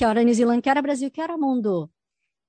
Que hora New Zealand, que hora Brasil, que hora mundo.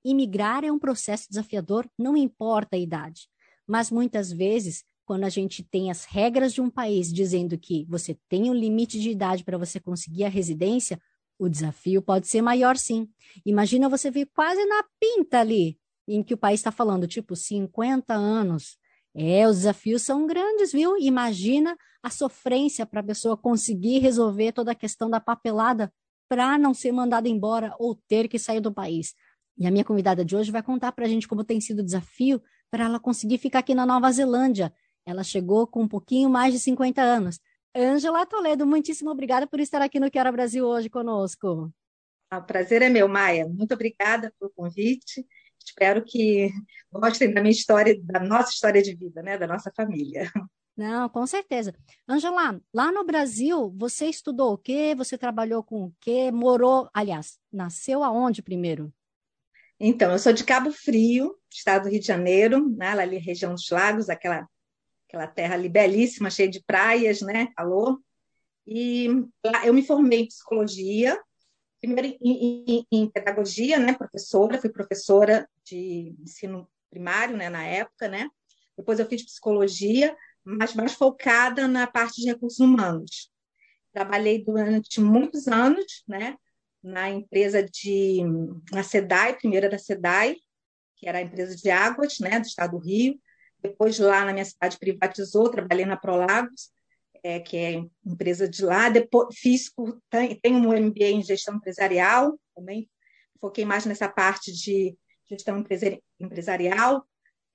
Imigrar é um processo desafiador, não importa a idade. Mas muitas vezes, quando a gente tem as regras de um país dizendo que você tem um limite de idade para você conseguir a residência, o desafio pode ser maior sim. Imagina você vir quase na pinta ali, em que o país está falando, tipo, 50 anos. É, os desafios são grandes, viu? Imagina a sofrência para a pessoa conseguir resolver toda a questão da papelada para não ser mandada embora ou ter que sair do país. E a minha convidada de hoje vai contar para a gente como tem sido o desafio para ela conseguir ficar aqui na Nova Zelândia. Ela chegou com um pouquinho mais de 50 anos. Ângela Toledo, muitíssimo obrigada por estar aqui no Quero Brasil hoje conosco. Ah, o prazer é meu, Maia. Muito obrigada pelo convite. Espero que gostem da minha história, da nossa história de vida, né, da nossa família. Não, com certeza. Angela, lá no Brasil, você estudou o quê? Você trabalhou com o quê? Morou, aliás, nasceu aonde primeiro? Então, eu sou de Cabo Frio, estado do Rio de Janeiro, né, ali região dos lagos, aquela, aquela terra ali belíssima, cheia de praias, né, calor. E lá eu me formei em psicologia, primeiro em, em, em, pedagogia, né, professora, fui professora de ensino primário, né, na época, né. Depois eu fiz psicologia, mas mais focada na parte de recursos humanos. Trabalhei durante muitos anos, né, na empresa de na SEDAI, primeira da SEDAI, que era a empresa de águas, né, do estado do Rio. Depois lá na minha cidade privatizou, trabalhei na Prolagos, é, que é empresa de lá. Depois fiz tenho um MBA em gestão empresarial, também foquei mais nessa parte de gestão empresarial.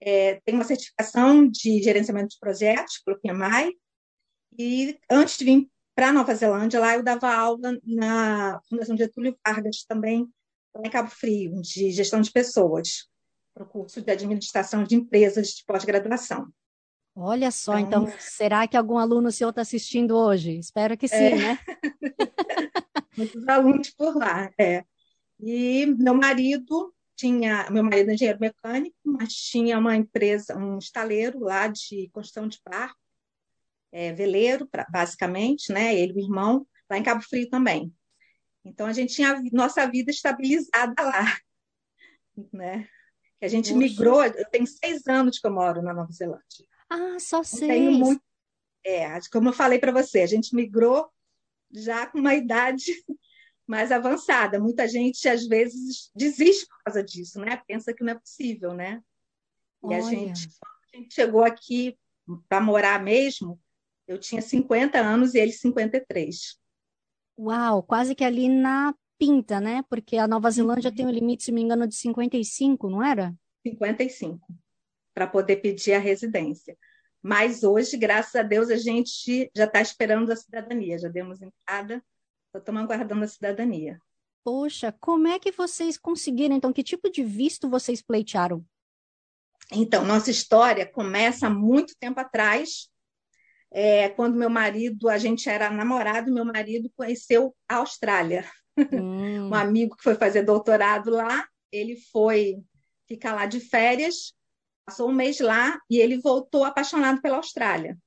É, tenho uma certificação de gerenciamento de projetos pelo PMI. E antes de vir para Nova Zelândia, lá eu dava aula na Fundação Getúlio Vargas também, lá em Cabo Frio, de gestão de pessoas, para o curso de administração de empresas de pós-graduação. Olha só, então, então, será que algum aluno seu está assistindo hoje? Espero que sim, é. né? Muitos alunos por lá, é. E meu marido tinha, meu marido é engenheiro mecânico, mas tinha uma empresa, um estaleiro lá de construção de barco, é, veleiro, pra, basicamente, né? Ele e o irmão, lá em Cabo Frio também. Então a gente tinha nossa vida estabilizada lá, né? Que a gente migrou, eu tenho seis anos que eu moro na Nova Zelândia. Ah, só seis. Tenho muito. É, como eu falei para você, a gente migrou já com uma idade mais avançada. Muita gente, às vezes, desiste por causa disso, né? Pensa que não é possível, né? E a gente, a gente chegou aqui para morar mesmo, eu tinha 50 anos e ele 53. Uau, quase que ali na pinta, né? Porque a Nova Zelândia uhum. tem um limite, se me engano, de 55, não era? 55 para poder pedir a residência. Mas hoje, graças a Deus, a gente já está esperando a cidadania, já demos entrada, estamos aguardando a cidadania. Poxa, como é que vocês conseguiram? Então, que tipo de visto vocês pleitearam? Então, nossa história começa há muito tempo atrás, é, quando meu marido, a gente era namorado, meu marido conheceu a Austrália. Hum. um amigo que foi fazer doutorado lá, ele foi ficar lá de férias passou um mês lá e ele voltou apaixonado pela Austrália.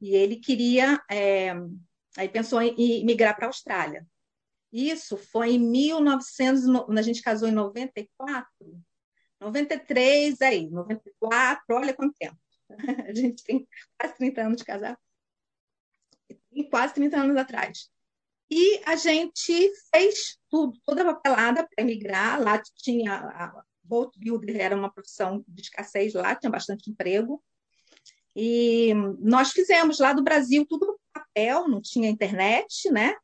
E ele queria, é, aí pensou em migrar para a Austrália. Isso foi em 1900, quando a gente casou em 94, 93, aí, 94, olha quanto tempo. A gente tem quase 30 anos de casar. Quase 30 anos atrás. E a gente fez tudo, toda a papelada para emigrar. Lá tinha boat builder era uma profissão de escassez lá, tinha bastante emprego. E nós fizemos lá do Brasil tudo papel, não tinha internet, né?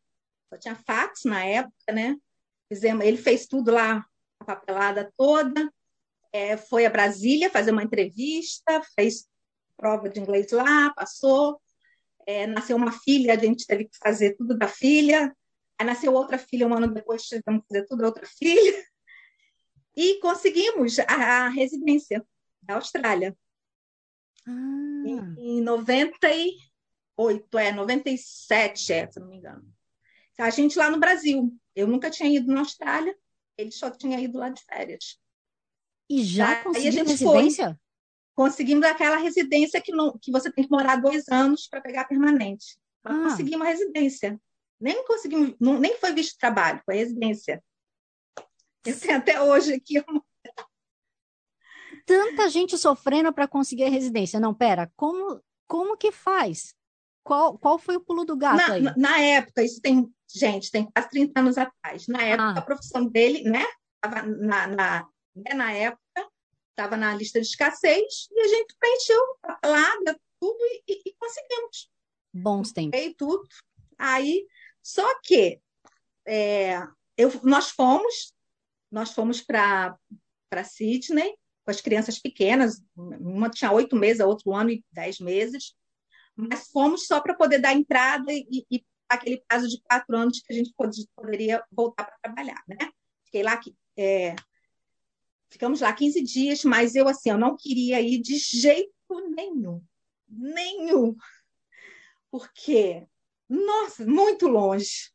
Só tinha fax na época, né? Fizemos, ele fez tudo lá, a papelada toda. É, foi a Brasília fazer uma entrevista, fez prova de inglês lá, passou. É, nasceu uma filha, a gente teve que fazer tudo da filha. Aí nasceu outra filha um ano depois, tivemos que fazer tudo outra filha. E conseguimos a, a residência da Austrália. Ah. Em, em 98, é, 97, é, se não me engano. A gente lá no Brasil. Eu nunca tinha ido na Austrália, ele só tinha ido lá de férias. E já conseguiu residência? Foi. Conseguimos aquela residência que, não, que você tem que morar dois anos para pegar permanente. Mas ah. conseguimos a residência. Nem conseguimos, não, nem foi visto trabalho, foi residência. Eu tenho até hoje aqui uma... Tanta gente sofrendo para conseguir a residência. Não, pera, como, como que faz? Qual, qual foi o pulo do gato na, aí? Na época, isso tem, gente, tem quase 30 anos atrás. Na época, ah. a profissão dele, né? Tava na, na, né, na época, estava na lista de escassez e a gente preencheu lá, deu tudo e, e, conseguimos. Bons tempos. E tudo. Aí, só que é, eu, nós fomos, nós fomos para Sydney com as crianças pequenas, uma tinha oito meses, a outra um ano e dez meses, mas fomos só para poder dar entrada e, e aquele prazo de quatro anos que a gente poderia voltar para trabalhar, né? Fiquei lá é, ficamos lá 15 dias, mas eu assim, eu não queria ir de jeito nenhum, nenhum, porque nossa, muito longe.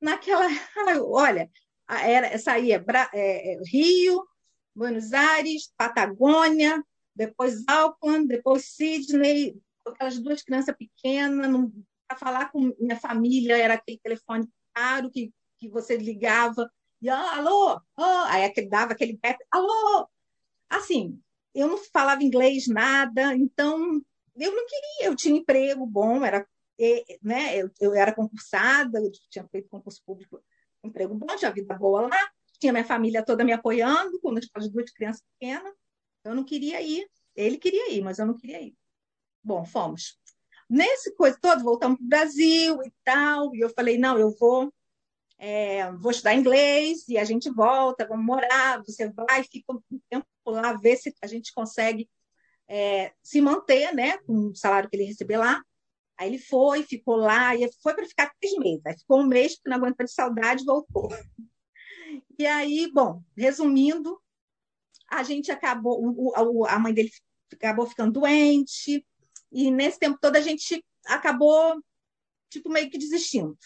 Naquela, olha, era saía é, é, Rio, Buenos Aires, Patagônia, depois Auckland, depois Sydney, aquelas duas crianças pequenas, para falar com minha família, era aquele telefone caro que, que você ligava, e ah, alô, oh, aí dava aquele gap, alô, assim, eu não falava inglês nada, então eu não queria, eu tinha emprego bom, era, né, eu, eu era concursada, eu tinha feito concurso público, emprego bom, tinha vida boa lá, tinha minha família toda me apoiando, com as duas crianças pequenas, eu não queria ir, ele queria ir, mas eu não queria ir. Bom, fomos. Nesse coisa todo, voltamos para o Brasil e tal, e eu falei, não, eu vou, é, vou estudar inglês, e a gente volta, vamos morar, você vai, fica um tempo lá, ver se a gente consegue é, se manter, né, com o salário que ele receber lá. Aí ele foi, ficou lá, e foi para ficar três meses. Aí ficou um mês, porque não aguentou de saudade, voltou. E aí, bom, resumindo, a gente acabou, o, a mãe dele acabou ficando doente, e nesse tempo todo a gente acabou, tipo, meio que desistindo.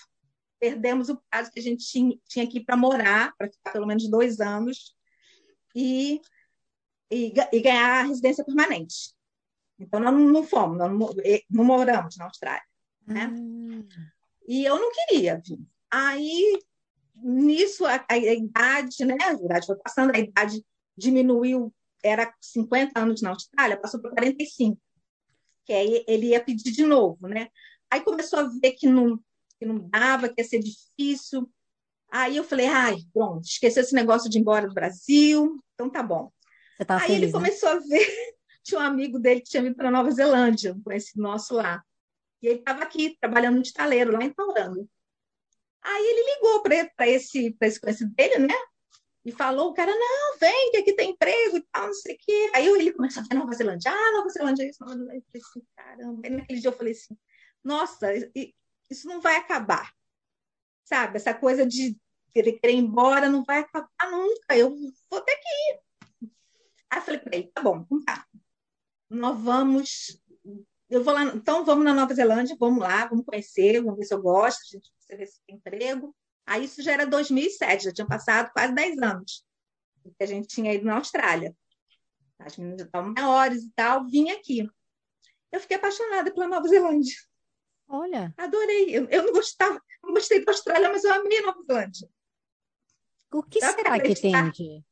Perdemos o prazo que a gente tinha, tinha aqui para morar, para ficar pelo menos dois anos, e, e, e, ganhar a residência permanente. Então, nós não, fomos, nós não, não, moramos na Austrália. Né? Hum. E eu não queria vir. Aí, nisso, a, a, idade, né? A idade foi passando, a idade diminuiu, era 50 anos na Austrália, passou para 45 que aí ele ia pedir de novo, né? Aí começou a ver que não, que não dava, que ia ser difícil. Aí eu falei, ai, pronto, esqueceu esse negócio de ir embora do Brasil, então tá bom. Aí feliz, ele né? começou a ver, tinha um amigo dele que tinha vindo para Nova Zelândia, um conhecido nosso lá. E ele estava aqui, trabalhando no estaleiro, lá em Tauranga. Aí ele ligou para esse, esse conhecido dele, né? E falou, o cara, não, vem, que aqui tem emprego e tal, não sei o quê. Aí ele começou a ver Nova Zelândia, ah, Nova Zelândia, isso, Nova Zelândia. Eu falei assim, caramba. Aí naquele dia eu falei assim, nossa, isso não vai acabar. Sabe, essa coisa de querer, querer ir embora não vai acabar nunca, eu vou ter que ir. Aí eu falei para ele, tá bom, então tá. Nós vamos, eu vou lá, então vamos na Nova Zelândia, vamos lá, vamos conhecer, vamos ver se eu gosto, a gente vai ver se tem emprego. Aí isso já era 2007, já tinha passado quase 10 anos que a gente tinha ido na Austrália. As meninas já estavam maiores e tal, vim aqui. Eu fiquei apaixonada pela Nova Zelândia. Olha. Adorei. Eu, eu não gostava, não gostei da Austrália, mas eu amei a Nova Zelândia. O que Dá será que tem de.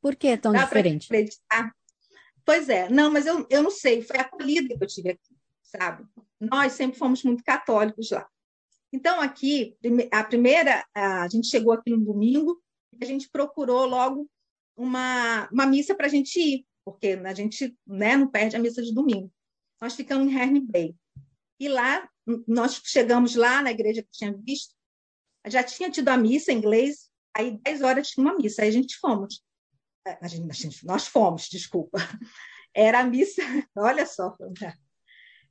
Por que é tão Dá diferente? Pois é, não, mas eu, eu não sei, foi a acolhida que eu tive aqui, sabe? Nós sempre fomos muito católicos lá. Então, aqui, a primeira, a gente chegou aqui no domingo, a gente procurou logo uma, uma missa para a gente ir, porque a gente né, não perde a missa de domingo. Nós ficamos em Herne Bay. E lá, nós chegamos lá na igreja que tinha visto, já tinha tido a missa em inglês, aí 10 horas tinha uma missa, aí a gente fomos. É, a gente, a gente, nós fomos, desculpa. Era a missa, olha só,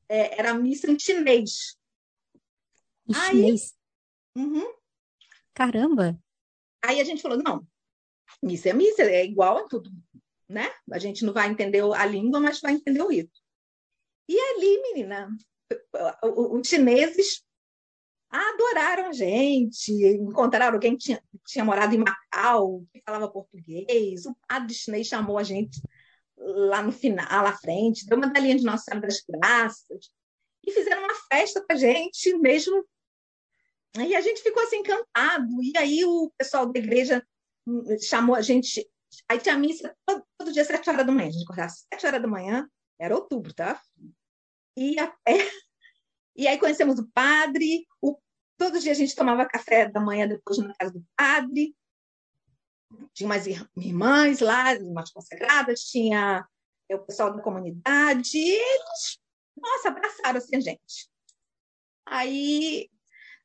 é, era a missa em chinês. Em chinês? Uhum. Caramba! Aí a gente falou, não, missa é missa, é igual a tudo, né? A gente não vai entender a língua, mas vai entender o rito. E ali, menina, os chineses adoraram a gente, encontraram alguém que tinha, tinha morado em Macau, que falava português, o padre chinês chamou a gente lá no final, lá à frente, deu uma galinha de Nossa Senhora das Graças, e fizeram uma festa para a gente, mesmo. E a gente ficou assim encantado. E aí o pessoal da igreja chamou a gente. Aí tinha missa todo, todo dia, sete horas da manhã. A gente acordava sete horas da manhã, era outubro, tá? E, até... e aí conhecemos o padre. O... Todo dia a gente tomava café da manhã depois na casa do padre. Tinha umas irmãs lá, umas consagradas, tinha o pessoal da comunidade. Eles, nossa, abraçaram assim a gente. Aí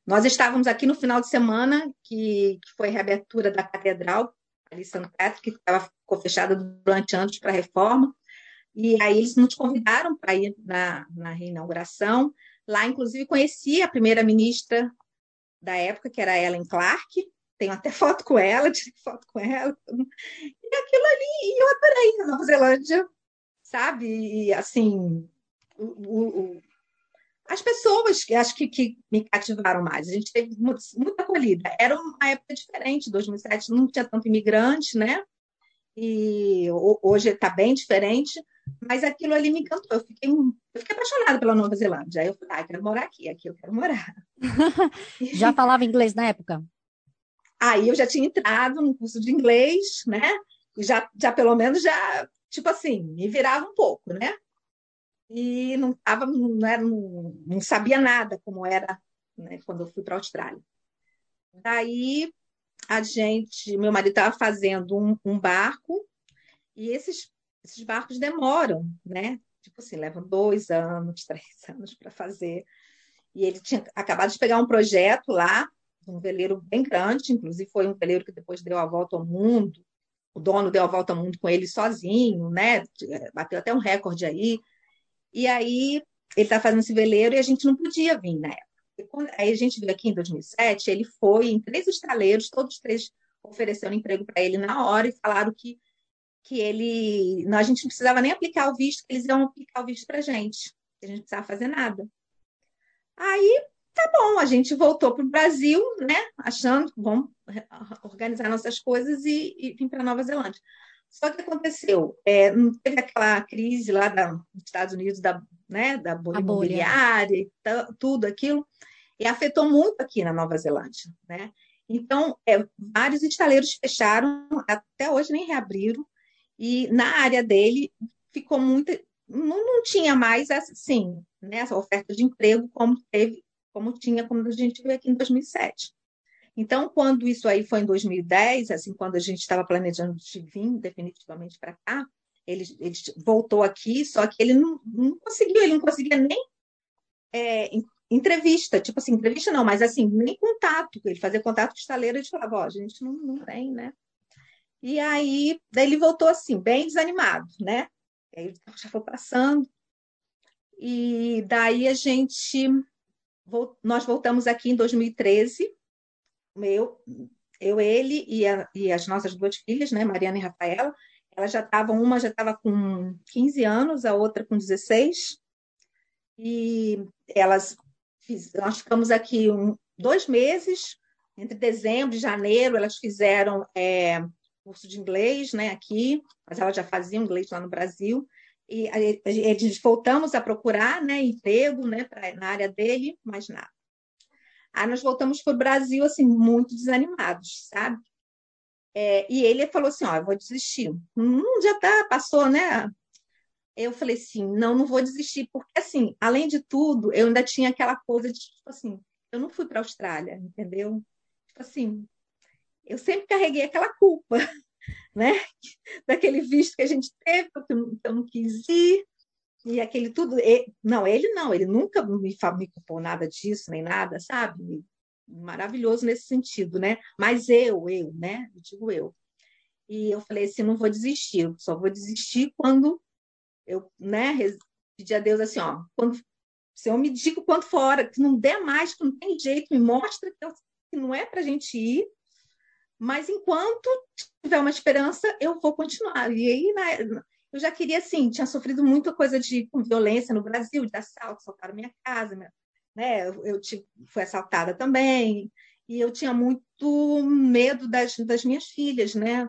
nós estávamos aqui no final de semana, que, que foi a reabertura da catedral, ali em Santo Petro, que estava, ficou fechada durante anos para reforma. E aí eles nos convidaram para ir na, na reinauguração. Lá, inclusive, conheci a primeira-ministra da época, que era Ellen Clark. Tenho até foto com ela, tirei foto com ela. E aquilo ali, eu adorei a Nova Zelândia, sabe? E, assim, o, o, as pessoas que acho que, que, me cativaram mais. A gente teve muita acolhida. Era uma época diferente, 2007 não tinha tanto imigrante, né? E hoje está bem diferente, mas aquilo ali me encantou. Eu fiquei, eu fiquei apaixonada pela Nova Zelândia. Aí eu falei, ah, quero morar aqui, aqui eu quero morar. já falava inglês na época? Aí eu já tinha entrado no curso de inglês, né? Já, já pelo menos já, tipo assim, me virava um pouco, né? E não, tava, não, era, não, não sabia nada como era né, quando eu fui para a Austrália. Daí a gente, meu marido estava fazendo um, um, barco e esses, esses barcos demoram, né? Tipo assim, levam dois anos, três anos para fazer. E ele tinha acabado de pegar um projeto lá, um veleiro bem grande, inclusive foi um veleiro que depois deu a volta ao mundo. O dono deu a volta ao mundo com ele sozinho, né? Bateu até um recorde aí. E aí ele está fazendo esse veleiro e a gente não podia vir na época. aí a gente veio aqui em 2007, ele foi em três estaleiros, todos três ofereceram emprego para ele na hora e falaram que, que ele. Não, a gente não precisava nem aplicar o visto, que eles iam aplicar o visto para gente. A gente não precisava fazer nada. Aí, tá bom, a gente voltou para o Brasil, né? Achando que vamos organizar nossas coisas e, e vir para Nova Zelândia. Só que aconteceu, é, não teve aquela crise lá da, dos Estados Unidos, da, né, da bolha imobiliária e tudo aquilo, e afetou muito aqui na Nova Zelândia, né? Então, é, vários estaleiros fecharam, até hoje nem reabriram, e na área dele ficou muito, não, não tinha mais assim, né, essa oferta de emprego como teve, como tinha quando a gente veio aqui em 2007. Então, quando isso aí foi em 2010, assim, quando a gente estava planejando de vir definitivamente para cá, ele, ele, voltou aqui, só que ele não, não conseguiu, ele não conseguia nem é, entrevista, tipo assim, entrevista não, mas assim, nem contato, ele fazia contato com estaleiro e falava, ó, a gente não, não tem, né? E aí, daí ele voltou assim, bem desanimado, né? Aí já foi passando. E daí a gente, nós voltamos aqui em 2013, meu, eu, ele e, a, e as nossas duas filhas, né, Mariana e Rafaela, elas já estavam, uma já estava com 15 anos, a outra com 16, e elas, nós ficamos aqui um, dois meses, entre dezembro e janeiro, elas fizeram é, curso de inglês, né, aqui, mas elas já faziam inglês lá no Brasil, e a, a, a voltamos a procurar, né, emprego, né, pra, na área dele, mas nada. Aí nós voltamos para o Brasil, assim, muito desanimados, sabe? É, e ele falou assim, ó, eu vou desistir. Hum, já tá, passou, né? Eu falei assim, não, não vou desistir, porque assim, além de tudo, eu ainda tinha aquela coisa de, tipo assim, eu não fui para a Austrália, entendeu? Tipo assim, eu sempre carreguei aquela culpa, né? Daquele visto que a gente teve, que eu não quis ir, e aquele tudo. Ele, não, ele não, ele nunca me, me culpou nada disso, nem nada, sabe? Maravilhoso nesse sentido, né? Mas eu, eu, né? Eu digo eu. E eu falei assim: não vou desistir, só vou desistir quando eu, né? Pedir a Deus assim: ó, quando se eu me digo quanto fora, que não der mais, que não tem jeito, me mostra que eu que não é para a gente ir, mas enquanto tiver uma esperança, eu vou continuar. E aí, né, eu já queria, assim, tinha sofrido muita coisa de violência no Brasil, de assalto, assaltaram minha casa, né? Eu, eu fui assaltada também, e eu tinha muito medo das, das minhas filhas, né?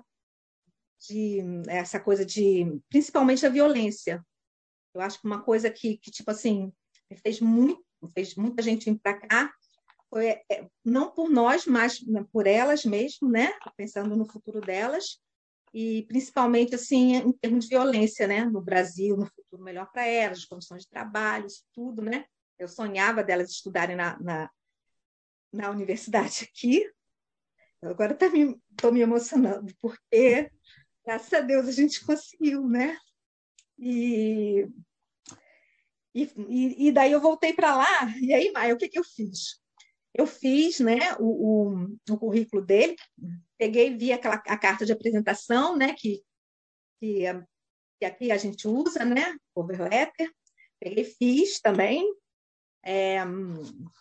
De essa coisa de, principalmente a violência. Eu acho que uma coisa que, que tipo assim, fez muito, fez muita gente vir para cá, foi é, não por nós, mas por elas mesmo, né? Pensando no futuro delas e principalmente assim em termos de violência, né? No Brasil, no futuro melhor para elas, condições de trabalho, isso tudo, né? Eu sonhava delas estudarem na, na, na universidade aqui. Agora estou tá me, me emocionando, porque, graças a Deus, a gente conseguiu, né? E, e, e daí eu voltei para lá, e aí, Maia, o que, que eu fiz? Eu fiz né, o, o, o currículo dele, peguei, vi aquela, a carta de apresentação, né, que, que, que aqui a gente usa, né, cover letter, peguei, fiz também, é,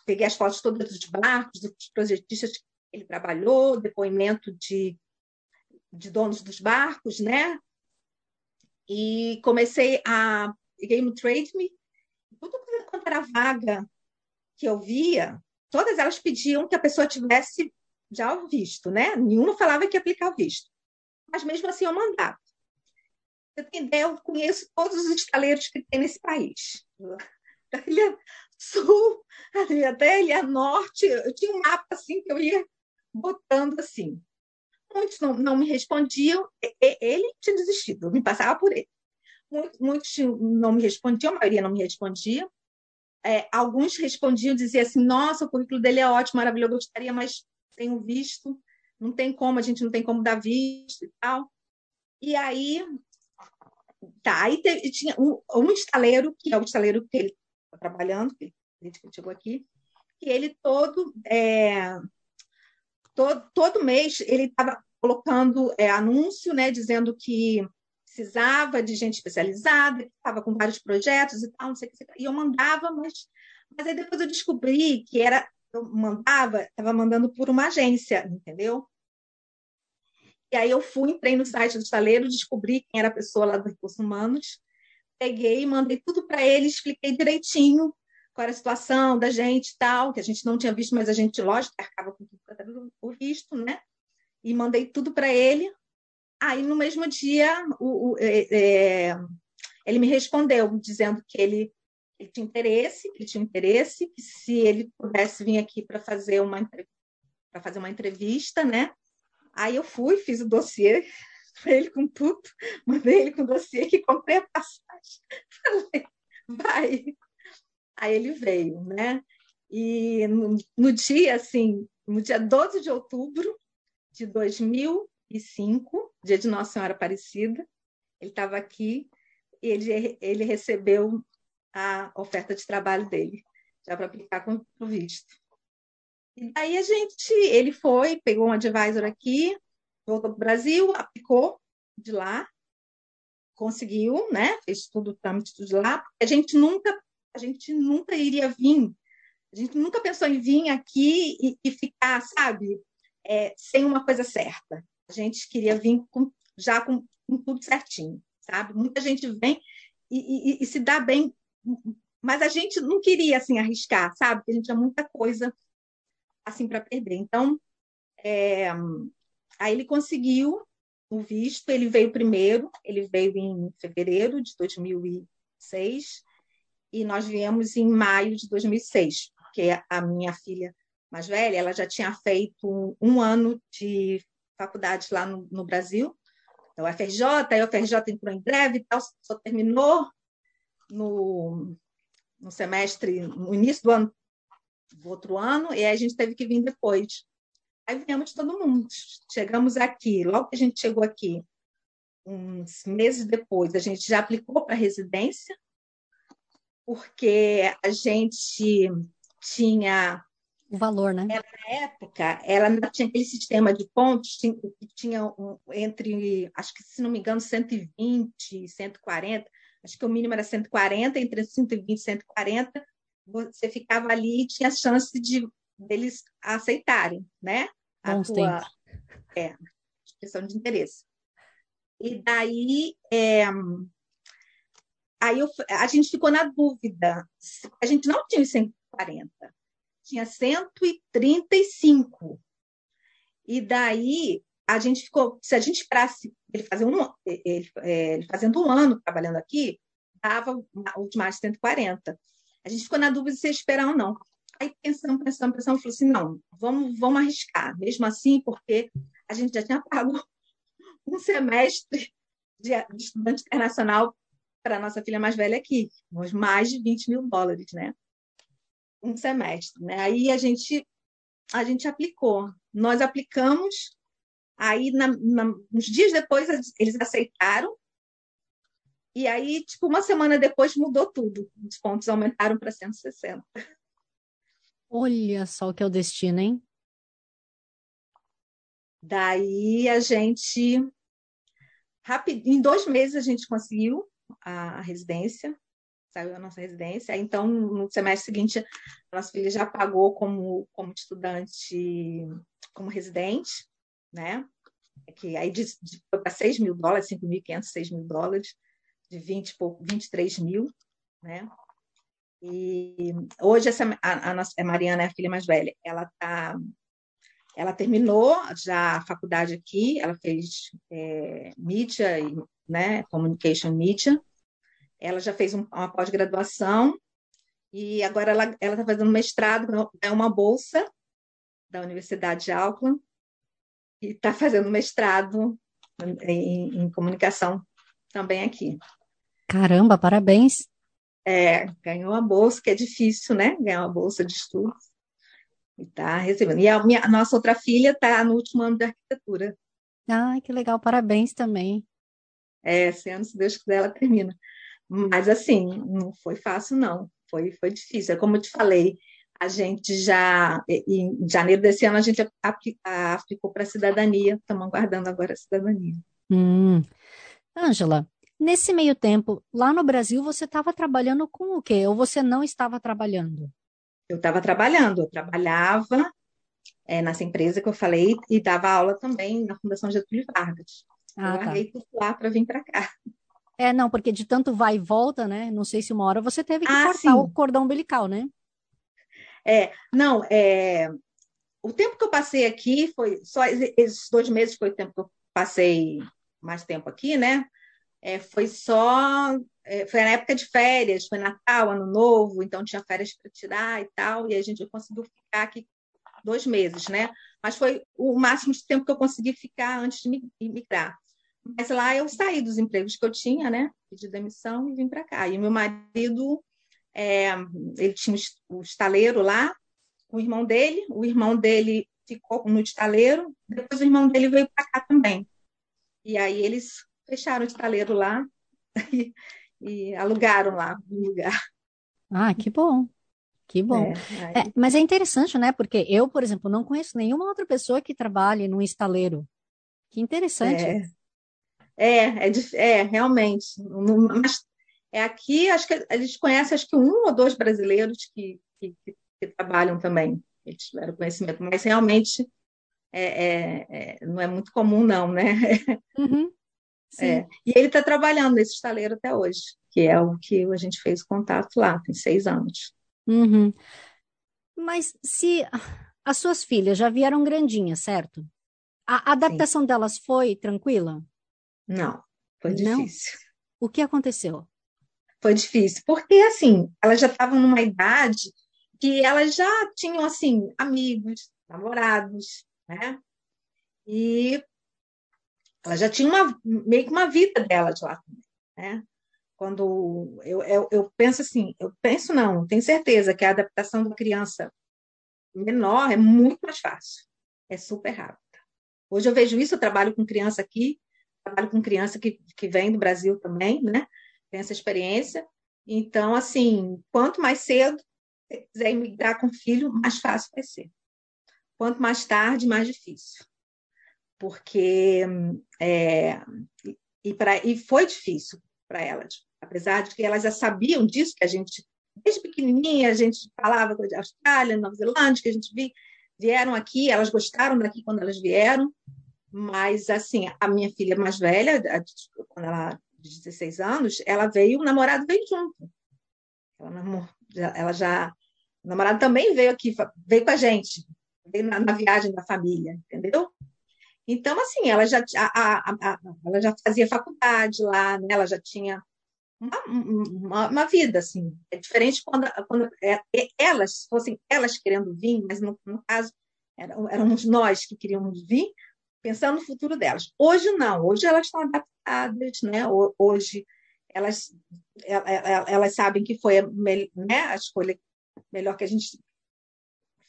peguei as fotos todas dos barcos, dos projetistas que ele trabalhou, depoimento de, de donos dos barcos, né? E comecei a. Peguei no Trade Me, tudo quanto era vaga que eu via, todas elas pediam que a pessoa tivesse já o visto, né? Nenhuma falava que ia aplicar o visto. Mas mesmo assim eu mandava. Você tem ideia, eu conheço todos os estaleiros que tem nesse país. Da Ilha Sul até a Ilha Norte, eu tinha um mapa assim que eu ia botando assim. Muitos não, não me respondiam, ele tinha desistido, eu me passava por ele. Muitos, muitos não me respondiam, a maioria não me respondia. É, alguns respondiam, diziam assim: Nossa, o currículo dele é ótimo, maravilhoso, eu gostaria, mas tenho visto, não tem como, a gente não tem como dar visto e tal. E aí, tá, aí teve, tinha um, um estaleiro, que é o estaleiro que ele está trabalhando, que ele chegou aqui, que ele todo, é, todo, todo mês ele estava colocando é, anúncio, né, dizendo que precisava de gente especializada, que estava com vários projetos e tal, não sei o que. E eu mandava, mas, mas aí depois eu descobri que era eu mandava, estava mandando por uma agência, entendeu? E aí eu fui, entrei no site do estaleiro, descobri quem era a pessoa lá do Recursos Humanos, peguei, mandei tudo para ele, expliquei direitinho qual era a situação da gente e tal, que a gente não tinha visto, mas a gente, lógico, arcava com tudo o visto, né? E mandei tudo para ele. Aí, no mesmo dia, o, o, é, é, ele me respondeu, dizendo que ele ele tinha interesse, ele tinha interesse, que se ele pudesse vir aqui para fazer uma para fazer uma entrevista, né? Aí eu fui, fiz o dossiê para ele com tudo, mandei ele com o dossiê que comprei a passagem. Falei, vai. Aí ele veio, né? E no, no dia, assim, no dia 12 de outubro de 2005, dia de Nossa Senhora Aparecida, ele estava aqui e ele, ele recebeu a oferta de trabalho dele, já para aplicar com o visto. E daí a gente, ele foi, pegou um advisor aqui, voltou para o Brasil, aplicou de lá, conseguiu, né? Fez tudo o trâmite de lá. A gente nunca, a gente nunca iria vir, a gente nunca pensou em vir aqui e, e ficar, sabe, é, sem uma coisa certa. A gente queria vir com, já com, com, tudo certinho, sabe? Muita gente vem e, e, e se dá bem mas a gente não queria assim arriscar, sabe? Porque a gente tinha muita coisa assim para perder. Então, é... aí ele conseguiu o visto, ele veio primeiro, ele veio em fevereiro de 2006 e nós viemos em maio de 2006, porque a minha filha mais velha, ela já tinha feito um ano de faculdade lá no, no Brasil, então, a FRJ, aí a FRJ entrou em greve e tal, só terminou no, no semestre, no início do ano do outro ano, e aí a gente teve que vir depois. Aí viemos todo mundo. Chegamos aqui, logo que a gente chegou aqui, uns meses depois, a gente já aplicou para residência, porque a gente tinha o valor, né? Ela, na época, ela ainda tinha aquele sistema de pontos, tinha, tinha um, entre, acho que se não me engano, 120, 140 acho que o mínimo era 140, entre 120 e 140, você ficava ali e tinha chance de, deles aceitarem, né? A Bons tua é, expressão de interesse. E daí, é, aí eu, a gente ficou na dúvida. A gente não tinha 140, tinha 135. E daí a gente ficou, se a gente esperasse ele fazer um, ele, é, ele fazendo um ano trabalhando aqui, dava os mais 140. A gente ficou na dúvida se ia esperar ou não. Aí pensamos, pensamos, pensamos, falou assim, não, vamos, vamos arriscar, mesmo assim, porque a gente já tinha pago um semestre de, de estudante internacional para a nossa filha mais velha aqui, mais de 20 mil dólares, né? Um semestre, né? Aí a gente, a gente aplicou. Nós aplicamos, aí na, na, uns dias depois eles aceitaram, e aí, tipo, uma semana depois mudou tudo. Os pontos aumentaram para 160. Olha só o que é o destino, hein? Daí a gente, rápido, em dois meses a gente conseguiu a, a residência, saiu a nossa residência. Então, no semestre seguinte, nossa filha já pagou como, como estudante, como residente, né? Que aí de, de, foi para 6 mil dólares, 5.500, 6 mil dólares, de 20, 23 mil, né? E hoje essa, a, a, a Mariana é a filha mais velha, ela está ela terminou já a faculdade aqui, ela fez é, mídia, né, communication media. Ela já fez um, uma pós-graduação e agora ela está fazendo mestrado, é uma bolsa da Universidade de Auckland e está fazendo mestrado em, em, comunicação também aqui. Caramba, parabéns! É, ganhou a bolsa, que é difícil, né? Ganhar uma bolsa de estudos. E está recebendo. E a, minha, a nossa outra filha está no último ano de arquitetura. Ai, que legal, parabéns também. É, esse ano, se Deus quiser, ela termina. Mas, assim, não foi fácil, não. Foi, foi difícil. É como eu te falei, a gente já, em janeiro desse ano, a gente aplicou para a cidadania. Estamos aguardando agora a cidadania. Hum. Ângela, nesse meio tempo, lá no Brasil, você estava trabalhando com o quê? Ou você não estava trabalhando? eu estava trabalhando, eu trabalhava é, nessa empresa que eu falei e dava aula também na Fundação Getúlio Vargas. Ah, eu tá. larguei tudo lá para vir para cá. É, não, porque de tanto vai e volta, né? Não sei se uma hora você teve que ah, cortar sim. o cordão umbilical, né? É, não, é, o tempo que eu passei aqui foi só esses dois meses foi o tempo que eu passei mais tempo aqui, né? É, foi só é, foi na época de férias, foi Natal, Ano Novo, então tinha férias para tirar e tal, e a gente conseguiu ficar aqui dois meses, né? Mas foi o máximo de tempo que eu consegui ficar antes de migrar. Mas lá eu saí dos empregos que eu tinha, né? Pedi demissão e vim para cá. E meu marido, é, ele tinha o estaleiro lá, o irmão dele, o irmão dele ficou no estaleiro, depois o irmão dele veio para cá também. E aí eles fecharam o estaleiro lá e alugaram lá um lugar. Ah, que bom. Que bom. É, é, mas é interessante, né? Porque eu, por exemplo, não conheço nenhuma outra pessoa que trabalhe num estaleiro. Que interessante. É, é, é, é realmente. Mas é aqui, acho que a gente conhece acho que um ou dois brasileiros que, que, que trabalham também. Eles tiveram conhecimento, mas realmente é, é, é, não é muito comum, não, né? Uhum. É. E ele está trabalhando nesse estaleiro até hoje, que é o que a gente fez contato lá, tem seis anos. Uhum. Mas se as suas filhas já vieram grandinhas, certo? A adaptação Sim. delas foi tranquila? Não, foi difícil. Não? O que aconteceu? Foi difícil, porque assim, elas já estavam numa idade que elas já tinham assim amigos, namorados, né? E ela já tinha uma, meio que uma vida dela de lá também, né? Quando eu, eu, eu, penso assim, eu penso não, tenho certeza que a adaptação da criança menor é muito mais fácil, é super rápida. Hoje eu vejo isso, eu trabalho com criança aqui, trabalho com criança que, que vem do Brasil também, né? Tem essa experiência. Então, assim, quanto mais cedo você quiser emigrar com filho, mais fácil vai ser. Quanto mais tarde, mais difícil porque é, e, pra, e foi difícil para elas, apesar de que elas já sabiam disso que a gente desde pequenininha a gente falava de Austrália, Nova Zelândia, que a gente vi, vieram aqui, elas gostaram daqui quando elas vieram, mas assim, a minha filha mais velha, quando ela de 16 anos, ela veio, o namorado veio junto. Ela, ela já, o namorado também veio aqui, veio com a gente, veio na, na viagem da família, entendeu? Então, assim, ela já, a, a, a, ela já fazia faculdade lá, né? ela já tinha uma, uma, uma, vida, assim. É diferente quando, quando é, é, elas fossem elas querendo vir, mas no, no caso éramos nós que queríamos vir, pensando no futuro delas. Hoje não, hoje elas estão adaptadas, né? Hoje elas, elas sabem que foi a, né, a escolha melhor que a gente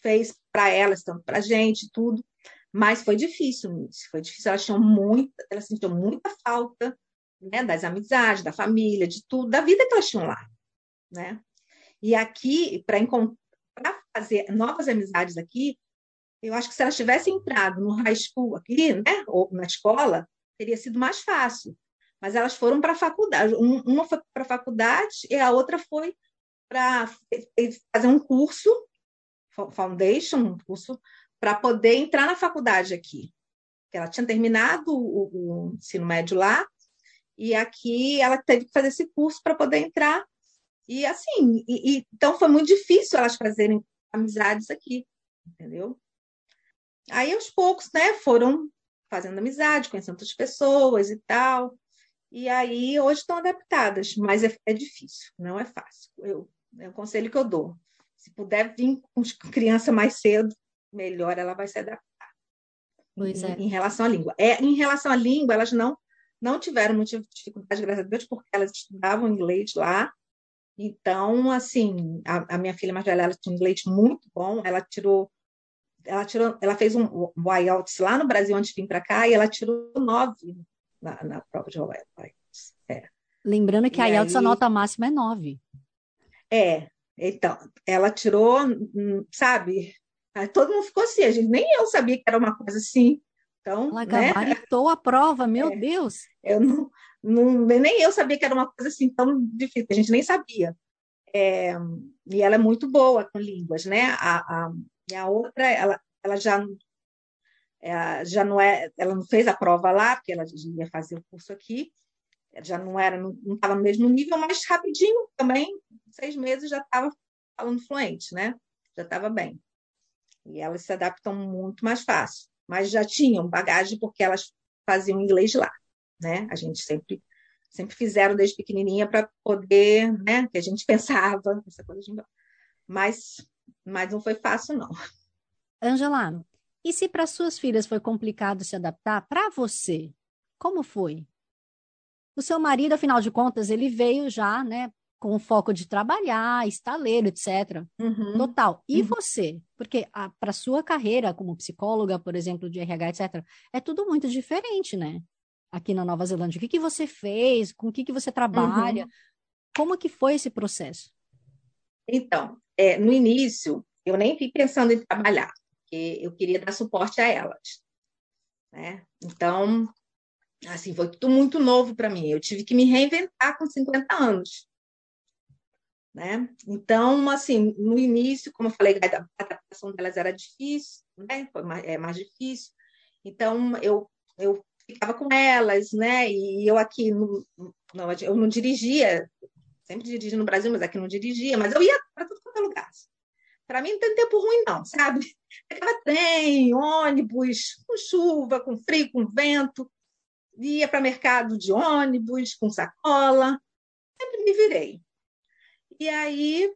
fez para elas, tanto para a gente, tudo. Mas foi difícil, foi difícil. Elas tinham muita, elas sentiam muita falta né, das amizades, da família, de tudo, da vida que elas tinham lá, né? E aqui, para fazer novas amizades aqui, eu acho que se elas tivessem entrado no high school aqui, né, ou na escola, teria sido mais fácil. Mas elas foram para a faculdade. Uma foi para a faculdade e a outra foi para fazer um curso, foundation, um curso para poder entrar na faculdade aqui. Ela tinha terminado o, o ensino médio lá, e aqui ela teve que fazer esse curso para poder entrar. E assim, e, e, então foi muito difícil elas fazerem amizades aqui, entendeu? Aí aos poucos, né, foram fazendo amizade, conhecendo outras pessoas e tal. E aí hoje estão adaptadas, mas é, é difícil, não é fácil. Eu, é o conselho que eu dou. Se puder vir com criança mais cedo, melhor ela vai se adaptar. Pois em, é. em relação à língua. É, em relação à língua, elas não não tiveram muita dificuldade, graças a Deus, porque elas estudavam inglês lá. Então, assim, a, a minha filha mais velha ela tinha um inglês muito bom. Ela tirou, ela tirou, ela fez um, um IELTS lá no Brasil antes de vir para cá e ela tirou nove na, na prova de IELTS. É. Lembrando que e a IELTS aí, a nota máxima é nove. É, então, ela tirou, hum, sabe, Aí todo mundo ficou assim, a gente, nem eu sabia que era uma coisa assim. Então, Ela né? gabaritou a prova, meu é, Deus! Eu não, não, nem eu sabia que era uma coisa assim tão difícil, a gente nem sabia. É, e ela é muito boa com línguas, né? A, a, e a outra, ela, ela já, é, já não é, ela não fez a prova lá, porque ela ia fazer o curso aqui, já não era, não estava no mesmo nível, mas rapidinho também, seis meses já estava falando fluente, né? Já estava bem. E elas se adaptam muito mais fácil. Mas já tinham bagagem porque elas faziam inglês lá, né? A gente sempre sempre fizeram desde pequenininha para poder, né? Que a gente pensava essa coisa de mas mas não foi fácil não. Angela, e se para suas filhas foi complicado se adaptar, para você, como foi? O seu marido, afinal de contas, ele veio já, né, com o foco de trabalhar, estaleiro, etc. Uhum. Total. E uhum. você? Porque para sua carreira como psicóloga, por exemplo, de RH, etc., é tudo muito diferente, né? Aqui na Nova Zelândia. O que, que você fez? Com o que, que você trabalha? Uhum. Como que foi esse processo? Então, é, no início, eu nem fui pensando em trabalhar, porque eu queria dar suporte a elas. Né? Então, assim, foi tudo muito novo para mim. Eu tive que me reinventar com 50 anos. Né? Então, assim, no início, como eu falei, a adaptação delas era difícil, né? Foi mais, é mais difícil. Então, eu, eu ficava com elas, né? E eu aqui, não, eu não dirigia, sempre dirigi no Brasil, mas aqui não dirigia, mas eu ia para tudo quanto é lugar. Para mim não tem tempo ruim, não, sabe? Pegava trem, ônibus, com chuva, com frio, com vento, ia para mercado de ônibus, com sacola, sempre me virei. E aí,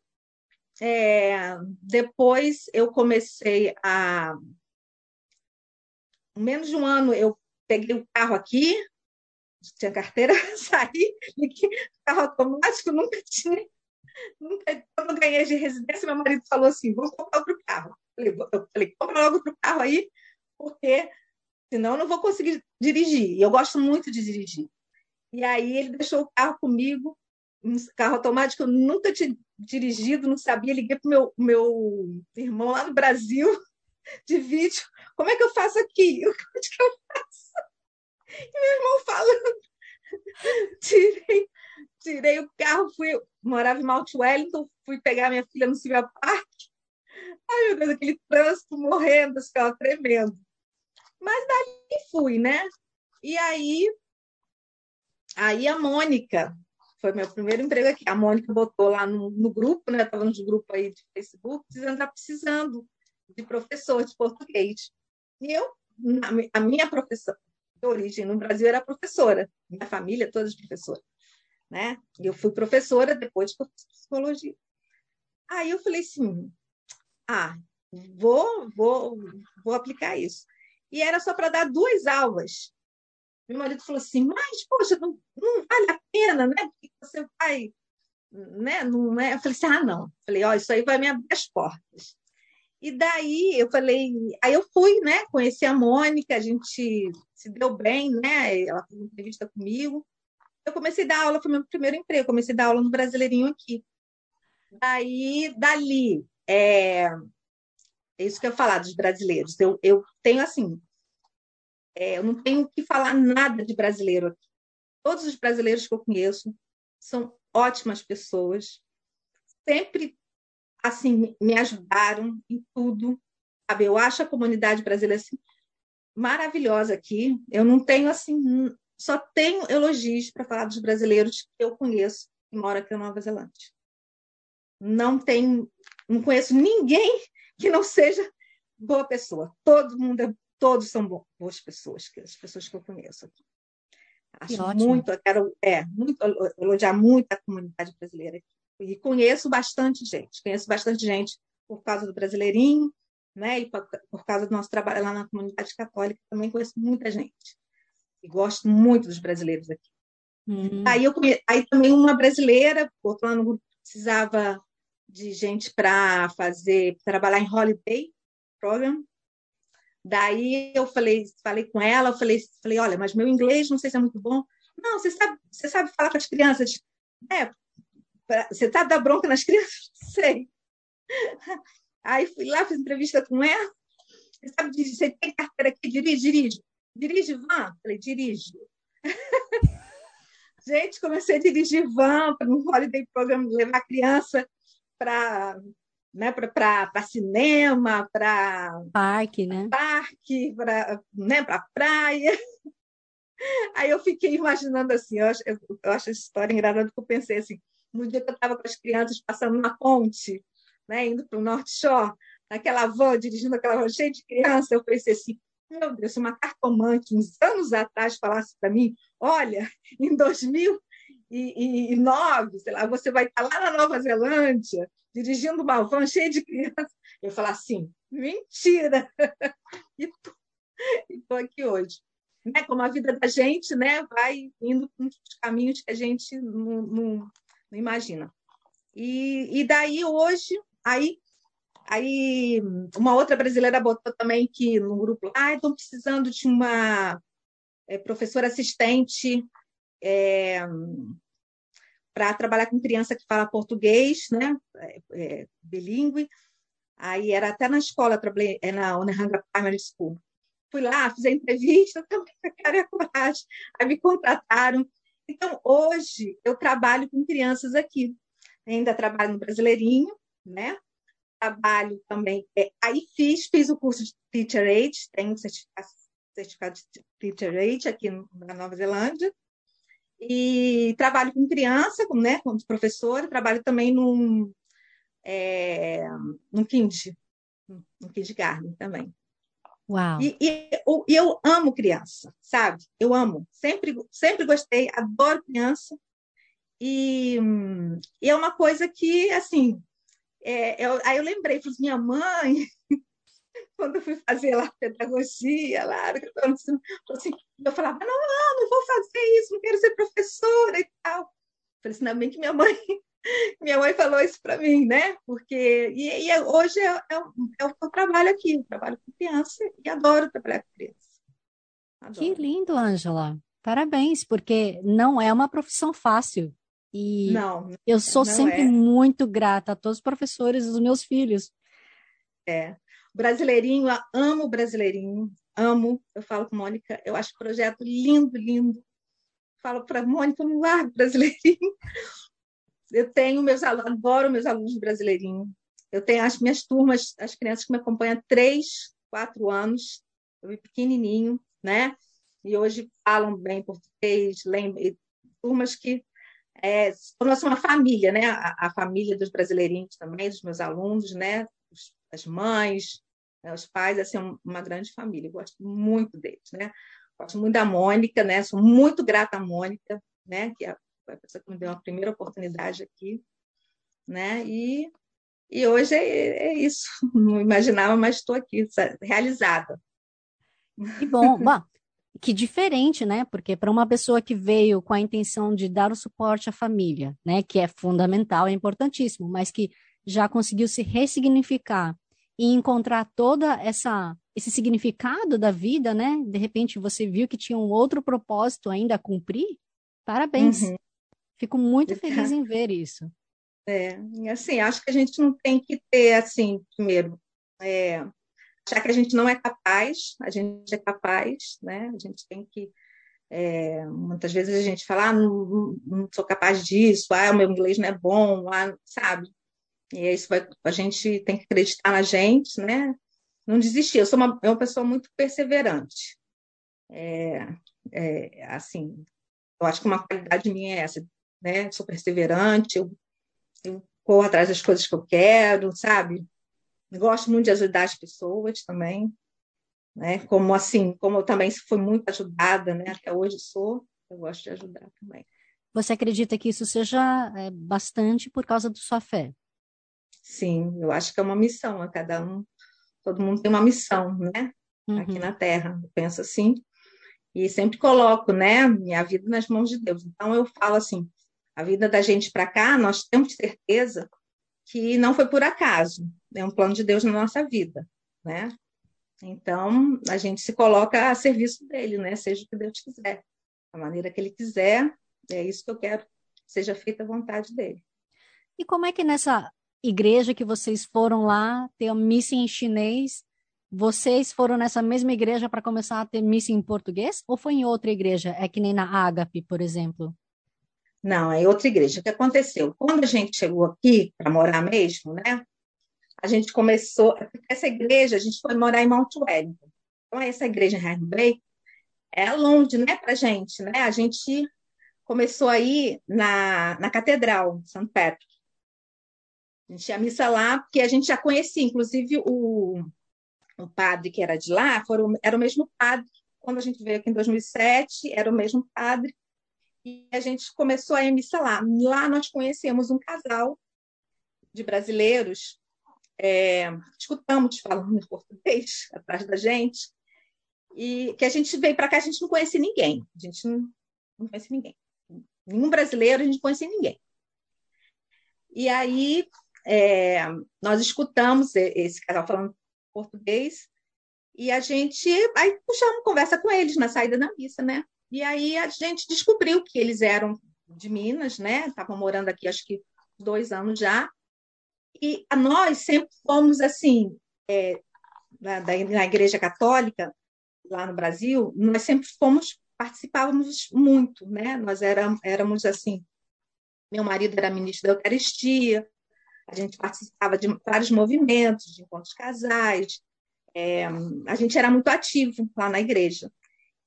é, depois eu comecei a. Menos de um ano eu peguei o carro aqui, tinha carteira, saí, carro automático, nunca tinha. Nunca, quando ganhei de residência, meu marido falou assim: vou comprar outro carro. Eu falei, compra logo outro carro aí, porque senão eu não vou conseguir dirigir. E eu gosto muito de dirigir. E aí ele deixou o carro comigo um carro automático, eu nunca tinha dirigido, não sabia, liguei para o meu, meu irmão lá no Brasil de vídeo, como é que eu faço aqui? É que eu faço? E meu irmão falando, tirei, tirei o carro, fui, morava em Mount Wellington, fui pegar minha filha no Silvia Park. Ai, meu Deus, aquele trânsito morrendo, assim, tremendo. Mas dali fui, né? E aí, aí a Mônica, foi meu primeiro emprego aqui. A Mônica botou lá no, no grupo, né? Estava no grupo aí de Facebook, dizendo que está precisando de professor de português. E eu, a minha professora de origem no Brasil era professora, minha família toda de professora, né? Eu fui professora depois de psicologia. Aí eu falei assim, ah, vou, vou, vou aplicar isso. E era só para dar duas aulas. Meu marido falou assim, mas, poxa, não, não vale a pena, né? Porque você vai, né? Não é? Eu falei assim, ah, não. Falei, ó, isso aí vai me abrir as portas. E daí eu falei, aí eu fui, né? Conheci a Mônica, a gente se deu bem, né? Ela fez uma entrevista comigo. Eu comecei a dar aula, foi meu primeiro emprego, comecei a dar aula no Brasileirinho aqui. Daí, dali, é, é isso que eu falar dos brasileiros. Eu, eu tenho assim, é, eu não tenho que falar nada de brasileiro aqui. Todos os brasileiros que eu conheço são ótimas pessoas, sempre assim me ajudaram em tudo. Sabe? Eu acho a comunidade brasileira assim, maravilhosa aqui. Eu não tenho assim, só tenho elogios para falar dos brasileiros que eu conheço que moram aqui na Nova Zelândia. Não tem, não conheço ninguém que não seja boa pessoa. Todo mundo é todos são boas pessoas, as pessoas que eu conheço aqui. Acho muito, eu quero é, muito, elogiar muito a comunidade brasileira aqui. E conheço bastante gente, conheço bastante gente por causa do Brasileirinho, né? E por, por causa do nosso trabalho lá na comunidade católica, também conheço muita gente. E gosto muito dos brasileiros aqui. Uhum. Aí, eu conhe... aí também uma brasileira, outro ano grupo precisava de gente para fazer, trabalhar em holiday program, Daí eu falei, falei com ela, eu falei, falei, olha, mas meu inglês não sei se é muito bom. Não, você sabe, você sabe falar com as crianças. É, você sabe dar bronca nas crianças? Sei. Aí fui lá, fiz entrevista com ela. Você sabe dirigir? Você tem carteira aqui? Dirige, dirige. Dirige van? Falei, dirige. Gente, comecei a dirigir van para um holiday program, levar a criança para né, para cinema, para parque, né? Parque, para né, pra praia. Aí eu fiquei imaginando assim, eu acho, eu, eu acho essa história engraçada, porque eu pensei assim, no dia que eu estava com as crianças passando na ponte, né, indo para o Norte Shore, naquela van, dirigindo aquela van cheia de criança, eu pensei assim, meu Deus, uma cartomante uns anos atrás falasse para mim, olha, em 2009, sei lá, você vai estar lá na Nova Zelândia, dirigindo uma van cheia de crianças. Eu falar assim, mentira! E estou aqui hoje. Né? Como a vida da gente né, vai indo para uns caminhos que a gente não, não, não imagina. E, e daí hoje, aí Aí uma outra brasileira botou também que no grupo, ah, estão precisando de uma é, professora assistente é, para trabalhar com criança que fala português, né, é, bilíngue. Aí era até na escola, trabalhei é na Onehanga Primary School. Fui lá, fiz a entrevista, também com a cara e a coragem. Aí me contrataram. Então, hoje, eu trabalho com crianças aqui. Ainda trabalho no Brasileirinho, né? Trabalho também. É, aí fiz, fiz o curso de Teacher Aid, tenho certificado, de Teacher Aid aqui na Nova Zelândia. E trabalho com criança, né, como professora, trabalho também num, é, num kind, no kindergarten também. Uau. E, e, e, eu amo criança, sabe? Eu amo, sempre, sempre gostei, adoro criança. E, e é uma coisa que, assim, é, eu, aí eu lembrei, falei, minha mãe quando eu fui fazer lá pedagogia, lá, assim, eu falava, não, não, não vou fazer isso, não quero ser professora e tal. Eu falei assim, ainda bem que minha mãe, minha mãe falou isso para mim, né? Porque e, e hoje é, é, é, o que eu trabalho aqui, eu trabalho com criança e adoro trabalhar com criança. Adoro. Que lindo, Ângela. Parabéns, porque não é uma profissão fácil. E não, eu sou sempre é. muito grata a todos os professores dos meus filhos. É. Brasileirinho, amo Brasileirinho, amo. Eu falo com Mônica, eu acho o projeto lindo, lindo. falo para Mônica, não largo brasileirinho. Eu tenho meus alunos, adoro meus alunos brasileirinhos. Eu tenho as minhas turmas, as crianças que me acompanham há três, quatro anos, eu pequenininho, né? E hoje falam bem português, lembram, turmas que é, tornou-se uma família, né? A, a, família dos brasileirinhos também, dos meus alunos, né? Os, as mães, né? os pais, assim, uma grande família. Eu gosto muito deles, né? Gosto muito da Mônica, né? Sou muito grata à Mônica, né? Que é a pessoa que me deu a primeira oportunidade aqui, né? E, e hoje é, é isso. Não imaginava, mas estou aqui, realizada. Que bom. bom que diferente, né? Porque para uma pessoa que veio com a intenção de dar o suporte à família, né, que é fundamental, é importantíssimo, mas que já conseguiu se ressignificar e encontrar toda essa esse significado da vida, né? De repente você viu que tinha um outro propósito ainda a cumprir. Parabéns. Uhum. Fico muito feliz em ver isso. É, assim, acho que a gente não tem que ter assim, primeiro, é, achar que a gente não é capaz, a gente é capaz, né? A gente tem que. É, muitas vezes a gente fala, ah, não, não, sou capaz disso, ah, o meu inglês não é bom, ah, sabe? E é isso vai, a gente tem que acreditar na gente, né? Não desistir. Eu sou uma, uma pessoa muito perseverante. É, é, assim, eu acho que uma qualidade minha é essa, né? Sou perseverante, eu, eu corro atrás das coisas que eu quero, sabe? Gosto muito de ajudar as pessoas também, né? Como assim, como eu também fui muito ajudada, né? Até hoje sou, eu gosto de ajudar também. Você acredita que isso seja é, bastante por causa da sua fé? Sim, eu acho que é uma missão a cada um. Todo mundo tem uma missão, né? Uhum. Aqui na Terra, eu penso assim. E sempre coloco, né, minha vida nas mãos de Deus. Então eu falo assim, a vida da gente para cá, nós temos certeza que não foi por acaso, é um plano de Deus na nossa vida, né? Então, a gente se coloca a serviço dele, né? Seja o que Deus quiser, da maneira que ele quiser, é isso que eu quero que seja feita a vontade dele. E como é que nessa igreja que vocês foram lá ter a missa em chinês, vocês foram nessa mesma igreja para começar a ter missa em português? Ou foi em outra igreja? É que nem na Ágape, por exemplo? Não, é outra igreja. O que aconteceu? Quando a gente chegou aqui para morar mesmo, né? A gente começou. Essa igreja, a gente foi morar em Mount Wellington. Então, essa igreja em Bay é longe, né, para gente, né? A gente começou aí na, na Catedral, St. Patrick. A gente tinha missa lá, porque a gente já conhecia, inclusive o, o padre que era de lá, foram, era o mesmo padre. Quando a gente veio aqui em 2007, era o mesmo padre e a gente começou a emissar lá. Lá nós conhecemos um casal de brasileiros, é, escutamos falando em português atrás da gente, e que a gente veio para cá, a gente não conhecia ninguém, a gente não, não conhecia ninguém. Nenhum brasileiro, a gente não conhecia ninguém. E aí é, nós escutamos esse casal falando português, e a gente aí puxamos conversa com eles na saída da missa, né? E aí a gente descobriu que eles eram de Minas, né? Estavam morando aqui, acho que dois anos já. E nós sempre fomos assim, é, na, na Igreja Católica, lá no Brasil, nós sempre fomos, participávamos muito, né? Nós éramos, éramos assim, meu marido era ministro da Eucaristia, a gente participava de vários movimentos, de encontros casais, é, a gente era muito ativo lá na igreja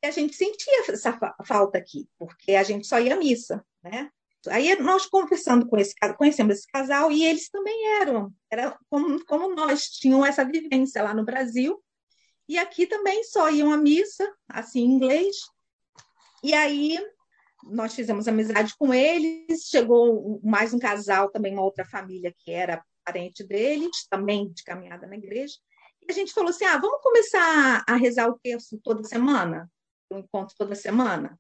a gente sentia essa falta aqui, porque a gente só ia à missa, né? Aí nós conversando com esse conhecemos esse casal e eles também eram, era como, como nós tinham essa vivência lá no Brasil e aqui também só iam à missa, assim em inglês. E aí nós fizemos amizade com eles, chegou mais um casal, também uma outra família que era parente deles, também de caminhada na igreja. E a gente falou assim: ah, vamos começar a rezar o terço toda semana? Um encontro toda semana.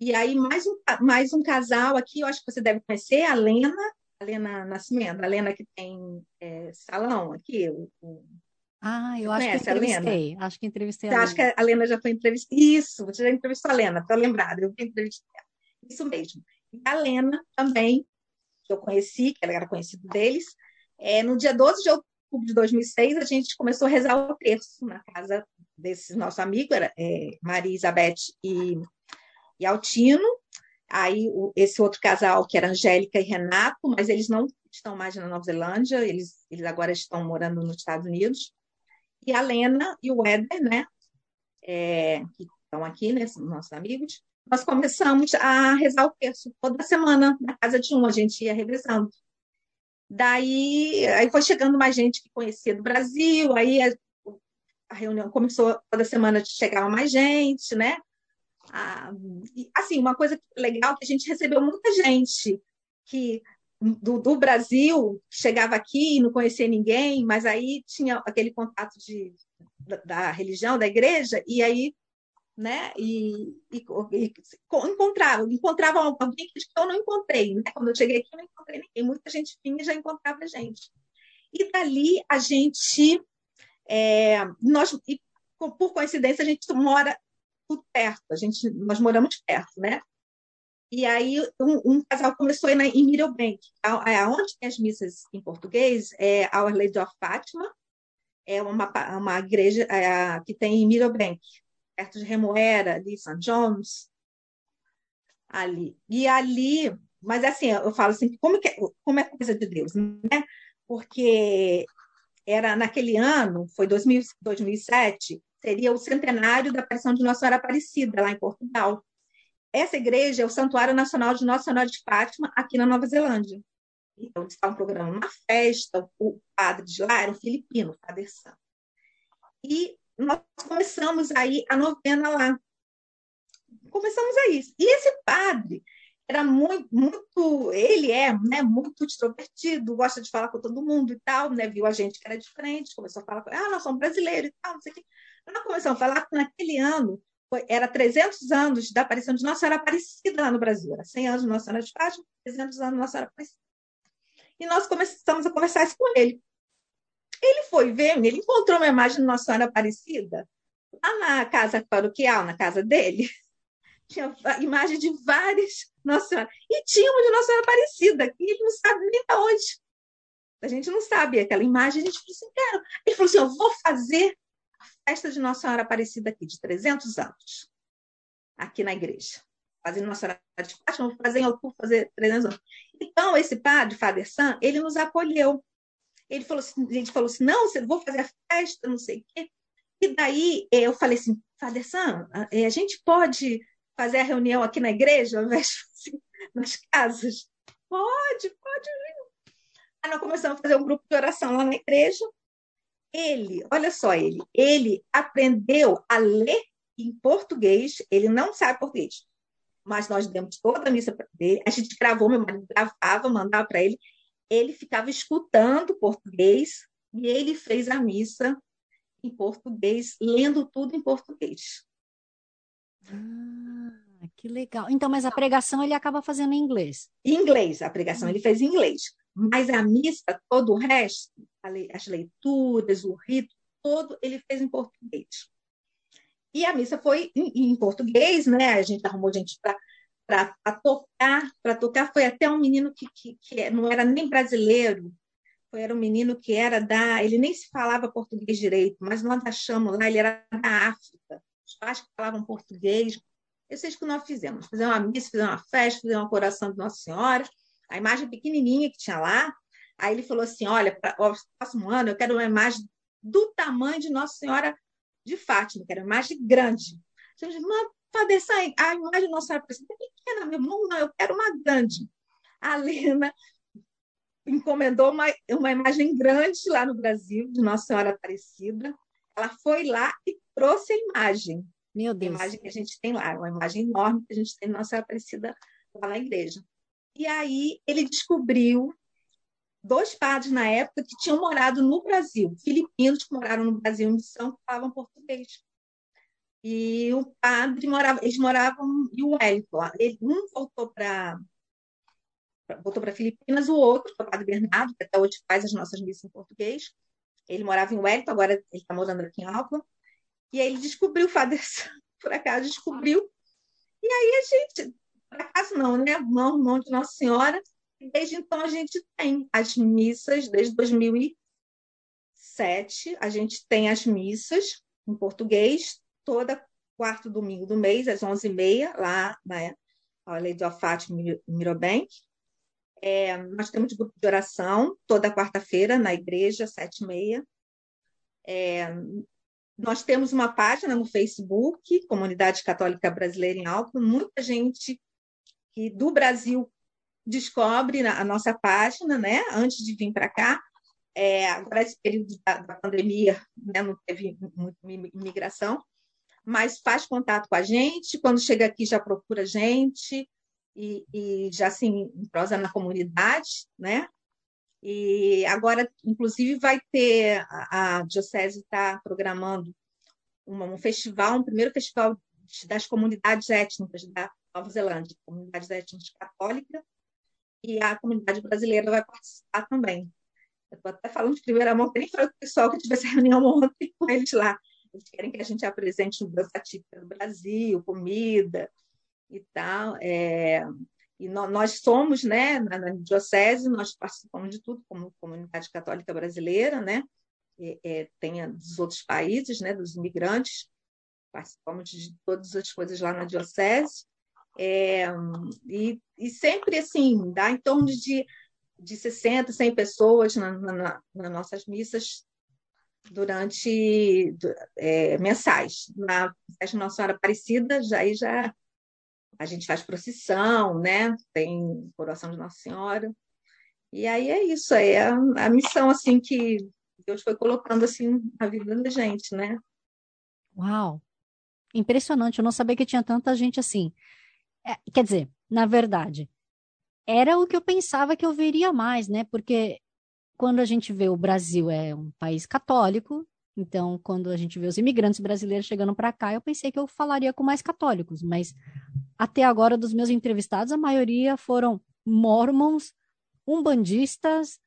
E aí, mais um, mais um casal aqui, eu acho que você deve conhecer, a Lena, a Lena Nascimento, a Lena que tem é, salão aqui. O, o... Ah, eu acho que entrevistei. Acho que entrevistei você a Lena. Acho que a Lena já foi entrevistada. Isso, você já entrevistou a Lena, estou lembrada, eu entrevistei ela. Isso mesmo. E a Lena também, que eu conheci, que ela era conhecida deles, é, no dia 12 de outubro de 2006, a gente começou a rezar o terço na casa desse nosso amigo, era, é, Maria Isabeth e, e Altino, Aí o, esse outro casal, que era Angélica e Renato, mas eles não estão mais na Nova Zelândia, eles, eles agora estão morando nos Estados Unidos. E a Lena e o Éder, né? É, que estão aqui, né? Nossos amigos. Nós começamos a rezar o terço toda semana na casa de um, a gente ia revezando. Daí aí foi chegando mais gente que conhecia do Brasil, aí a, a reunião começou toda semana chegava mais gente, né? Ah, assim, uma coisa legal que a gente recebeu muita gente que do, do, Brasil chegava aqui e não conhecia ninguém, mas aí tinha aquele contato de, da, da religião, da igreja, e aí né? E, e, e encontrava, encontrava alguém que eu não encontrei, né? Quando eu cheguei aqui, eu não encontrei ninguém. Muita gente vinha e já encontrava gente. E dali a gente, é, nós, e, por coincidência, a gente mora tudo perto, a gente, nós moramos perto, né? E aí um, um casal começou a ir na, em Middlebank, aonde tem as missas em português é Our Lady of Fátima, é uma, uma igreja é, que tem em Middlebank, perto de Remoera, ali, St. John's, ali. E ali, mas assim, eu falo assim, como, que, como é coisa de Deus, né? Porque era naquele ano, foi 2000, 2007, seria o centenário da aparição de Nossa Senhora Aparecida, lá em Portugal. Essa igreja é o Santuário Nacional de Nossa Senhora de Fátima, aqui na Nova Zelândia. Então, eles estavam programando uma festa, o padre de lá era um filipino, o Padre Sam. E nós começamos aí a novena lá. Começamos a isso. E esse padre era muito, muito, ele é, né, muito extrovertido, gosta de falar com todo mundo e tal, né, viu a gente que era diferente, começou a falar, ah, nós somos brasileiros e tal, não sei o quê. Nós começamos a falar que naquele ano, foi, era 300 anos da aparição de Nossa Senhora Aparecida lá no Brasil, era 100 anos de Nossa Senhora de Fátima, 300 anos de Nossa Senhora Aparecida. E nós começamos a conversar isso com ele. Ele foi ver, ele encontrou uma imagem de Nossa Senhora Aparecida lá na casa paroquial, na casa dele. Tinha imagem de várias Nossa Senhora. E tinha uma de Nossa Senhora Aparecida, que ele não sabe nem de onde. A gente não sabe aquela imagem. A gente falou assim, cara. Ele falou assim: eu vou fazer a festa de Nossa Senhora Aparecida aqui, de 300 anos, aqui na igreja. Fazendo Nossa Senhora de Fátima, vou fazer em fazer 300 anos. Então, esse padre, Father Sam, ele nos acolheu. Ele falou assim, a gente falou assim, não, você vou fazer a festa, não sei o quê. E daí eh, eu falei assim, Father Sam, eh, a gente pode fazer a reunião aqui na igreja, ao invés de assim, nas casas? Pode, pode. Aí nós começamos a fazer um grupo de oração lá na igreja. Ele, olha só ele, ele aprendeu a ler em português, ele não sabe português, mas nós demos toda a missa para ele, a gente gravou, meu marido gravava, mandava para ele, ele ficava escutando português e ele fez a missa em português, lendo tudo em português. Ah, que legal. Então, mas a pregação ele acaba fazendo em inglês. Em inglês, a pregação ele fez em inglês. Mas a missa, todo o resto, as leituras, o rito, todo ele fez em português. E a missa foi em, em português, né? A gente arrumou gente para para tocar, para tocar foi até um menino que, que, que, não era nem brasileiro, foi, era um menino que era da, ele nem se falava português direito, mas nós achamos lá, ele era da África, os pais que falavam português, isso é isso que nós fizemos, fizemos uma missa, fizemos uma festa, fizemos uma coração de Nossa Senhora, a imagem pequenininha que tinha lá, aí ele falou assim, olha, para o próximo ano eu quero uma imagem do tamanho de Nossa Senhora de Fátima, que era uma imagem grande. Eu disse, Padre a imagem de Nossa Senhora Aparecida é pequena mesmo, não, não, eu quero uma grande. A Lena encomendou uma, uma imagem grande lá no Brasil, de Nossa Senhora Aparecida. Ela foi lá e trouxe a imagem. Meu Deus. A imagem que a gente tem lá, uma imagem enorme que a gente tem de Nossa Senhora Aparecida lá na igreja. E aí ele descobriu dois padres na época que tinham morado no Brasil, filipinos que moraram no Brasil em missão, que falavam português e o padre morava, eles moravam em Wellington. Um voltou para voltou para Filipinas, o outro, o padre Bernardo, que até hoje faz as nossas missas em português. Ele morava em Wellington, agora ele está morando aqui em Auckland. E aí ele descobriu o Father por acaso descobriu. E aí a gente, por acaso não, né? Mão, mão de Nossa Senhora. E desde então a gente tem as missas, desde 2007, a gente tem as missas em português, toda quarto domingo do mês, às 11h30, lá, né? a Lei do Fátima Mirobank. É, nós temos grupo de oração toda quarta-feira na igreja, sete e meia. É, nós temos uma página no Facebook, Comunidade Católica Brasileira em Auckland. Muita gente que do Brasil descobre a nossa página, né? Antes de vir para cá. É, agora, esse período da, da pandemia, né, não teve muita imigração, mas faz contato com a gente. Quando chega aqui, já procura a gente e, e já se assim, prosa na comunidade, né? E agora, inclusive, vai ter a, a Diocese está programando uma, um festival, um primeiro festival das comunidades étnicas da Nova Zelândia, comunidades étnicas católicas, e a comunidade brasileira vai participar também. Eu estou até falando de primeira mão, nem foi o pessoal que tivesse reunião ontem com eles lá. Eles querem que a gente apresente dança típica do Brasil, comida e tal. É, e no, nós somos, né, na, na, diocese, nós participamos de tudo como comunidade católica brasileira, né? E, é, tem dos outros países, né, dos imigrantes, participamos de todas as coisas lá na diocese. É, e, e, sempre assim, dá em torno de, de 60, 100 pessoas na, na, nas nossas missas durante é, mensais. Na Festa Nossa Senhora Aparecida, já, aí já a gente faz procissão, né? Tem coroação de Nossa Senhora. E aí é isso, é a, a missão assim que Deus foi colocando assim na vida da gente, né? Uau! Impressionante, eu não sabia que tinha tanta gente assim. É, quer dizer, na verdade, era o que eu pensava que eu veria mais, né? Porque quando a gente vê o Brasil é um país católico, então quando a gente vê os imigrantes brasileiros chegando para cá, eu pensei que eu falaria com mais católicos, mas até agora dos meus entrevistados, a maioria foram mormons, umbandistas,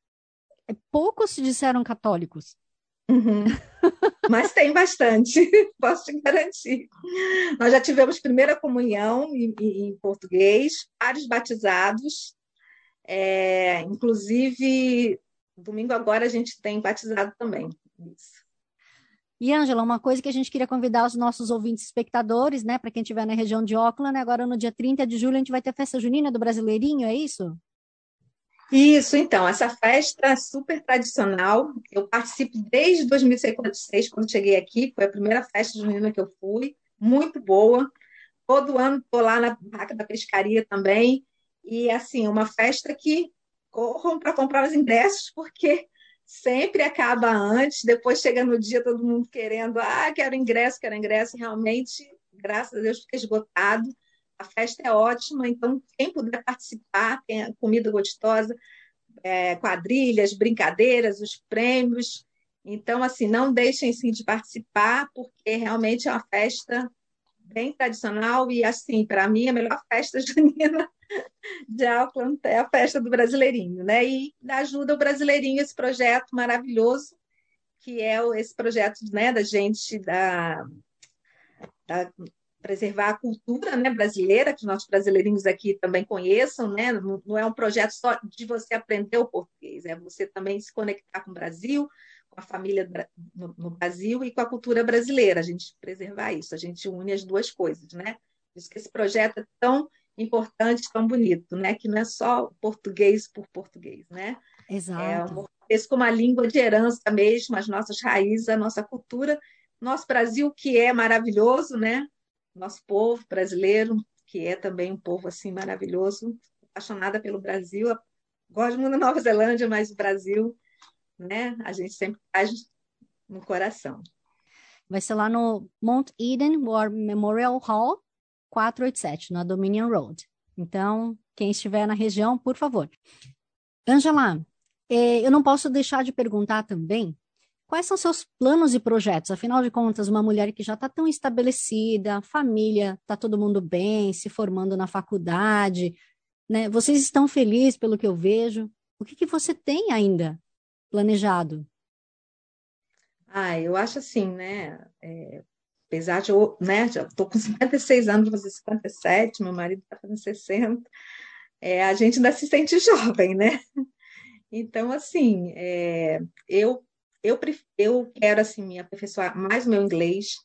é, poucos se disseram católicos. Uhum. Mas tem bastante, posso te garantir. Nós já tivemos primeira comunhão em, em português, vários batizados, é, inclusive domingo agora a gente tem batizado também. Isso. E, Ângela, uma coisa que a gente queria convidar os nossos ouvintes espectadores, né, para quem estiver na região de Auckland, agora no dia 30 de julho a gente vai ter festa junina do Brasileirinho, é isso? Isso, então, essa festa é super tradicional. Eu participo desde 2006, quando cheguei aqui, foi a primeira festa junina que eu fui, muito boa. Todo ano estou lá na barraca da pescaria também. E, assim, uma festa que corram para comprar os ingressos, porque sempre acaba antes, depois chega no dia todo mundo querendo, ah, quero ingresso, quero ingresso, realmente, graças a Deus, fica esgotado. A festa é ótima, então quem puder participar, tem comida gostosa, é, quadrilhas, brincadeiras, os prêmios. Então, assim, não deixem sim de participar, porque realmente é uma festa bem tradicional e, assim, para mim, a melhor festa junina de Auckland é a festa do Brasileirinho, né? E ajuda o Brasileirinho esse projeto maravilhoso, que é esse projeto né, da gente da, da preservar a cultura né, brasileira, que os nossos brasileirinhos aqui também conheçam, né? Não, não é um projeto só de você aprender o português, é você também se conectar com o Brasil, com a família no, no Brasil e com a cultura brasileira, a gente preservar isso, a gente une as duas coisas, né? Por isso que esse projeto é tão importante, tão bonito, né? Que não é só português por português, né? Exato. É um português como uma língua de herança mesmo, as nossas raízes, a nossa cultura, nosso Brasil que é maravilhoso, né? Nosso povo brasileiro que é também um povo assim maravilhoso, apaixonada pelo Brasil, gosto muito da Nova Zelândia, mas o Brasil, né? A gente sempre faz no coração. Vai ser lá no Mount Eden War Memorial Hall, 487, na Dominion Road. Então, quem estiver na região, por favor. Angela, eh, eu não posso deixar de perguntar também quais são seus planos e projetos. Afinal de contas, uma mulher que já está tão estabelecida, família, está todo mundo bem, se formando na faculdade, né? Vocês estão felizes pelo que eu vejo. O que, que você tem ainda planejado? Ah, eu acho assim, né? É, apesar de eu, né, já estou com 56 anos, vou fazer 57, meu marido está fazendo 60, é, a gente ainda se sente jovem, né? Então, assim, é, eu, eu, eu quero, assim, me aperfeiçoar mais meu inglês,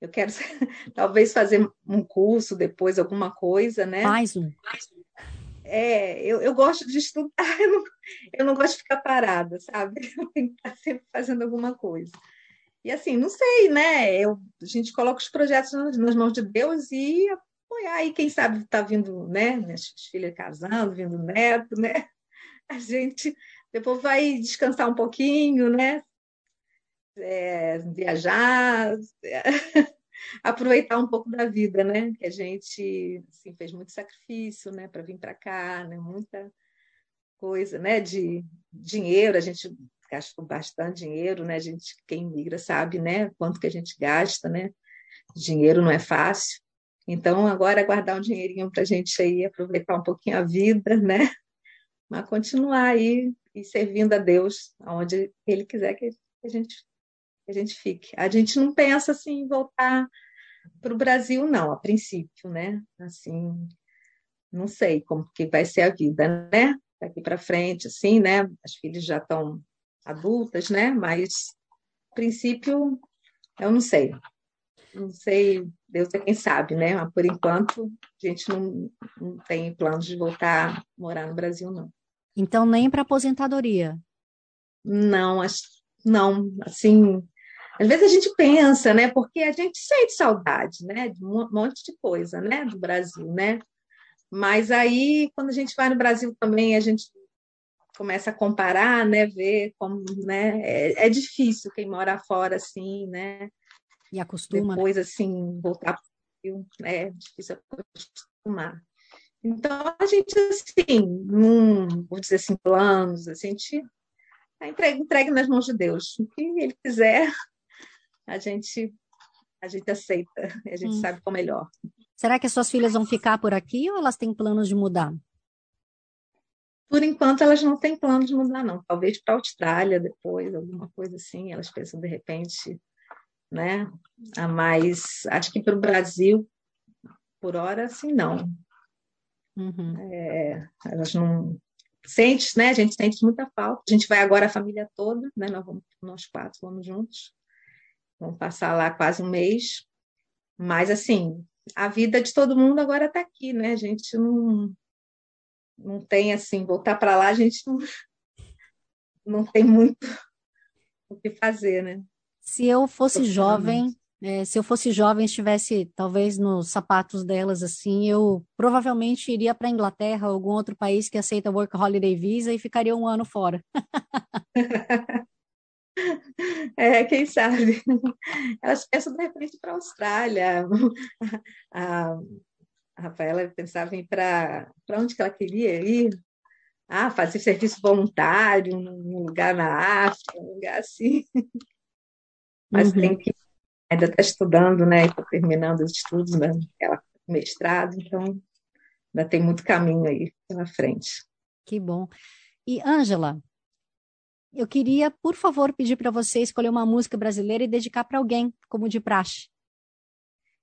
Eu quero talvez fazer um curso depois, alguma coisa, né? Mais um. É, eu, eu gosto de estudar, eu não, eu não gosto de ficar parada, sabe? Eu tenho que estar sempre fazendo alguma coisa. E assim, não sei, né? Eu, a gente coloca os projetos nas, mãos de Deus e apoiar aí, quem sabe está vindo, né? Minhas filhas casando, vindo neto, né? A gente depois vai descansar um pouquinho, né? É, viajar, aproveitar um pouco da vida, né? Que a gente assim, fez muito sacrifício, né? Para vir para cá, né? Muita coisa, né? De dinheiro, a gente gastou bastante dinheiro, né? A gente, quem migra sabe, né? Quanto que a gente gasta, né? Dinheiro não é fácil. Então, agora é guardar um dinheirinho para a gente aí aproveitar um pouquinho a vida, né? Mas continuar aí e servindo a Deus aonde Ele quiser que a gente, que a gente fique. A gente não pensa assim em voltar para o Brasil, não, a princípio, né? Assim, não sei como que vai ser a vida, né? Daqui para frente, assim, né? As filhas já estão adultas, né? Mas, a princípio, eu não sei. Não sei, Deus é quem sabe, né? Mas, por enquanto, a gente não, não tem planos de voltar a morar no Brasil, não. Então, nem para aposentadoria? Não, não, assim, às vezes a gente pensa, né? Porque a gente sente saudade, né? De um monte de coisa, né? Do Brasil, né? Mas aí, quando a gente vai no Brasil também, a gente começa a comparar, né, ver como, né, é, é difícil quem mora fora assim, né, e acostuma, né? depois né? assim voltar né, é difícil acostumar. Então a gente assim, num, vou dizer assim, planos, a gente é entregue, entregue nas mãos de Deus. O que ele quiser, a gente a gente aceita, a gente hum. sabe como é melhor. Será que as suas filhas vão ficar por aqui ou elas têm planos de mudar? Por enquanto, elas não têm plano de mudar, não. Talvez para a Austrália depois, alguma coisa assim. Elas pensam, de repente, né? A mais. Acho que para o Brasil, por hora, assim, não. Uhum. É, elas não. Sente, né? A gente sente muita falta. A gente vai agora a família toda, né? Nós, vamos, nós quatro vamos juntos. Vamos passar lá quase um mês. Mas, assim, a vida de todo mundo agora está aqui, né? A gente não não tem assim, voltar para lá a gente não, não tem muito o que fazer, né? Se eu fosse jovem, é, se eu fosse jovem, estivesse talvez nos sapatos delas assim, eu provavelmente iria para a Inglaterra ou algum outro país que aceita Work Holiday Visa e ficaria um ano fora. É, quem sabe? Elas pensam de repente para a Austrália, a, a Rafaela pensava em ir para onde que ela queria ir? Ah, fazer serviço voluntário num lugar na África, um lugar assim. Mas uhum. tem que ainda está estudando, né? Está terminando os estudos, né? Ela mestrado, então ainda tem muito caminho aí pela frente. Que bom. E Ângela, eu queria, por favor, pedir para você escolher uma música brasileira e dedicar para alguém, como de praxe.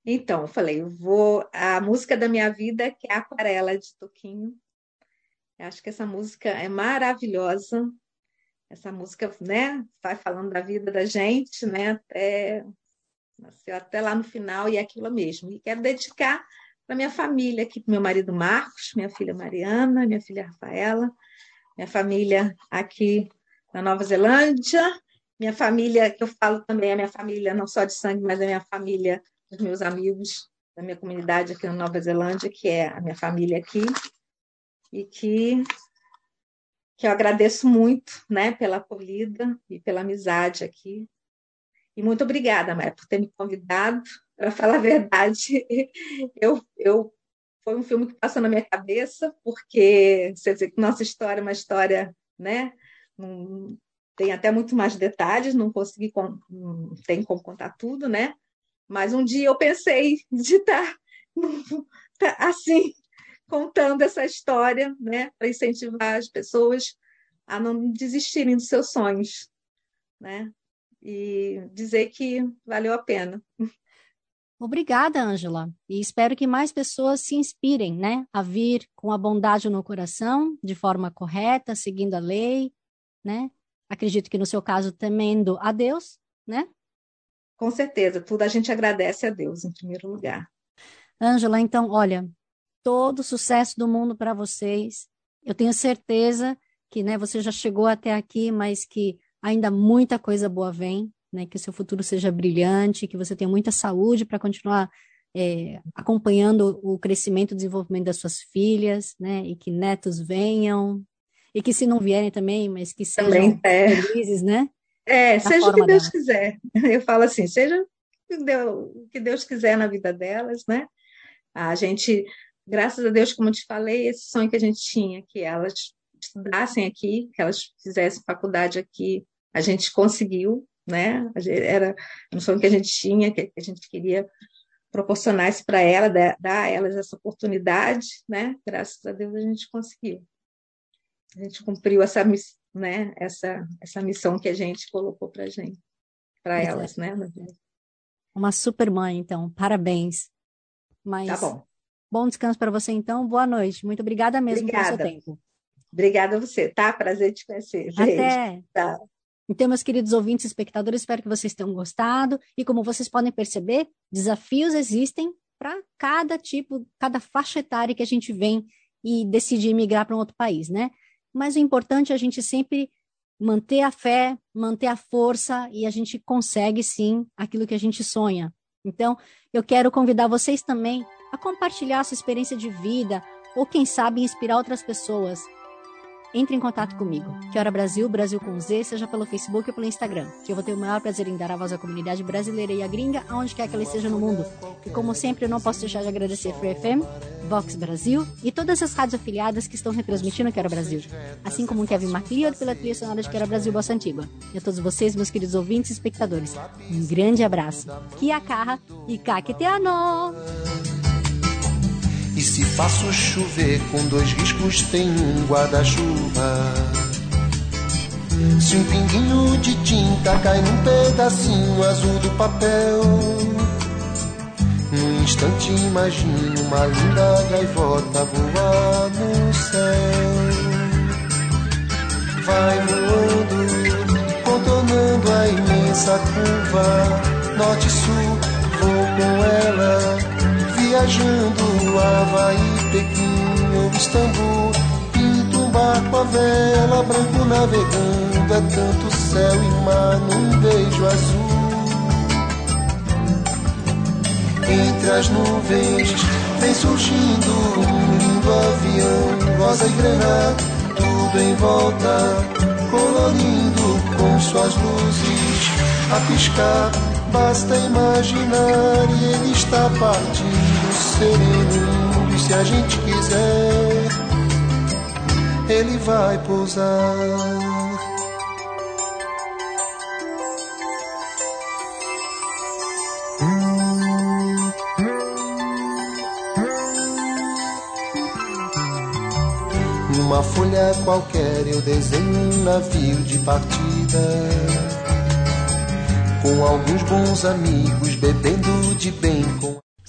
Então, eu falei, vou. A música da minha vida, que é Aquarela de Toquinho. Eu acho que essa música é maravilhosa. Essa música, né, vai falando da vida da gente, né, até, nasceu até lá no final, e é aquilo mesmo. E quero dedicar para minha família aqui, para meu marido Marcos, minha filha Mariana, minha filha Rafaela, minha família aqui na Nova Zelândia, minha família, que eu falo também, é minha família não só de sangue, mas é minha família dos meus amigos da minha comunidade aqui na Nova Zelândia, que é a minha família aqui, e que, que eu agradeço muito né, pela acolhida e pela amizade aqui. E muito obrigada, Maia, por ter me convidado. Para falar a verdade, eu, eu foi um filme que passou na minha cabeça, porque você vê que nossa história é uma história, né? tem até muito mais detalhes, não consegui, não tem como contar tudo, né? Mas um dia eu pensei de estar tá, assim, contando essa história, né, para incentivar as pessoas a não desistirem dos seus sonhos, né? E dizer que valeu a pena. Obrigada, Ângela. E espero que mais pessoas se inspirem, né, a vir com a bondade no coração, de forma correta, seguindo a lei, né? Acredito que no seu caso temendo a Deus, né? Com certeza, tudo a gente agradece a Deus em primeiro lugar. Ângela, então, olha, todo o sucesso do mundo para vocês. Eu tenho certeza que né, você já chegou até aqui, mas que ainda muita coisa boa vem, né, que o seu futuro seja brilhante, que você tenha muita saúde para continuar é, acompanhando o crescimento e desenvolvimento das suas filhas, né, e que netos venham, e que se não vierem também, mas que sejam também, é. felizes, né? É, seja o que Deus dela. quiser. Eu falo assim, seja o que Deus quiser na vida delas, né? A gente, graças a Deus, como eu te falei, esse sonho que a gente tinha, que elas estudassem aqui, que elas fizessem faculdade aqui, a gente conseguiu, né? Era um sonho que a gente tinha, que a gente queria proporcionar isso para elas, dar a elas essa oportunidade, né? Graças a Deus a gente conseguiu. A gente cumpriu essa missão né, essa, essa missão que a gente colocou para gente, para elas, é. né? Uma super mãe, então, parabéns. Mas tá bom. Bom descanso para você, então. Boa noite. Muito obrigada mesmo obrigada. pelo seu tempo. Obrigada a você, tá? Prazer te conhecer. Beijo. Até. Tá. Então, meus queridos ouvintes e espectadores, espero que vocês tenham gostado. E como vocês podem perceber, desafios existem para cada tipo, cada faixa etária que a gente vem e decide migrar para um outro país, né? Mas o importante é a gente sempre manter a fé, manter a força e a gente consegue sim aquilo que a gente sonha. Então, eu quero convidar vocês também a compartilhar sua experiência de vida ou quem sabe inspirar outras pessoas entre em contato comigo. Que Hora Brasil, Brasil com Z, seja pelo Facebook ou pelo Instagram, que eu vou ter o maior prazer em dar a voz à comunidade brasileira e à gringa, aonde quer que ela esteja no mundo. E como sempre, eu não posso deixar de agradecer Free FM, Vox Brasil e todas as rádios afiliadas que estão retransmitindo Quero Brasil, assim como Kevin MacLeod pela trilha sonora de Quero Brasil Bossa Antigua. E a todos vocês, meus queridos ouvintes e espectadores, um grande abraço. Kia carra e kaketeano! Se faço chover com dois riscos, tem um guarda-chuva. Se um pinguinho de tinta cai num pedacinho azul do papel, num instante imagino uma linda gaivota voar no céu. Vai voando, contornando a imensa curva, norte-sul, vou com ela viajando Havaí, Pequim ou Istambul. Pinto um barco a vela, branco navegando. É tanto céu e mar num beijo azul. Entre as nuvens vem surgindo um lindo avião, rosa e grana, tudo em volta, colorindo com suas luzes a piscar. Basta imaginar e ele está partindo sereno. E se a gente quiser, ele vai pousar. Numa folha qualquer eu desenho um navio de partida. Com alguns bons amigos bebendo de bem com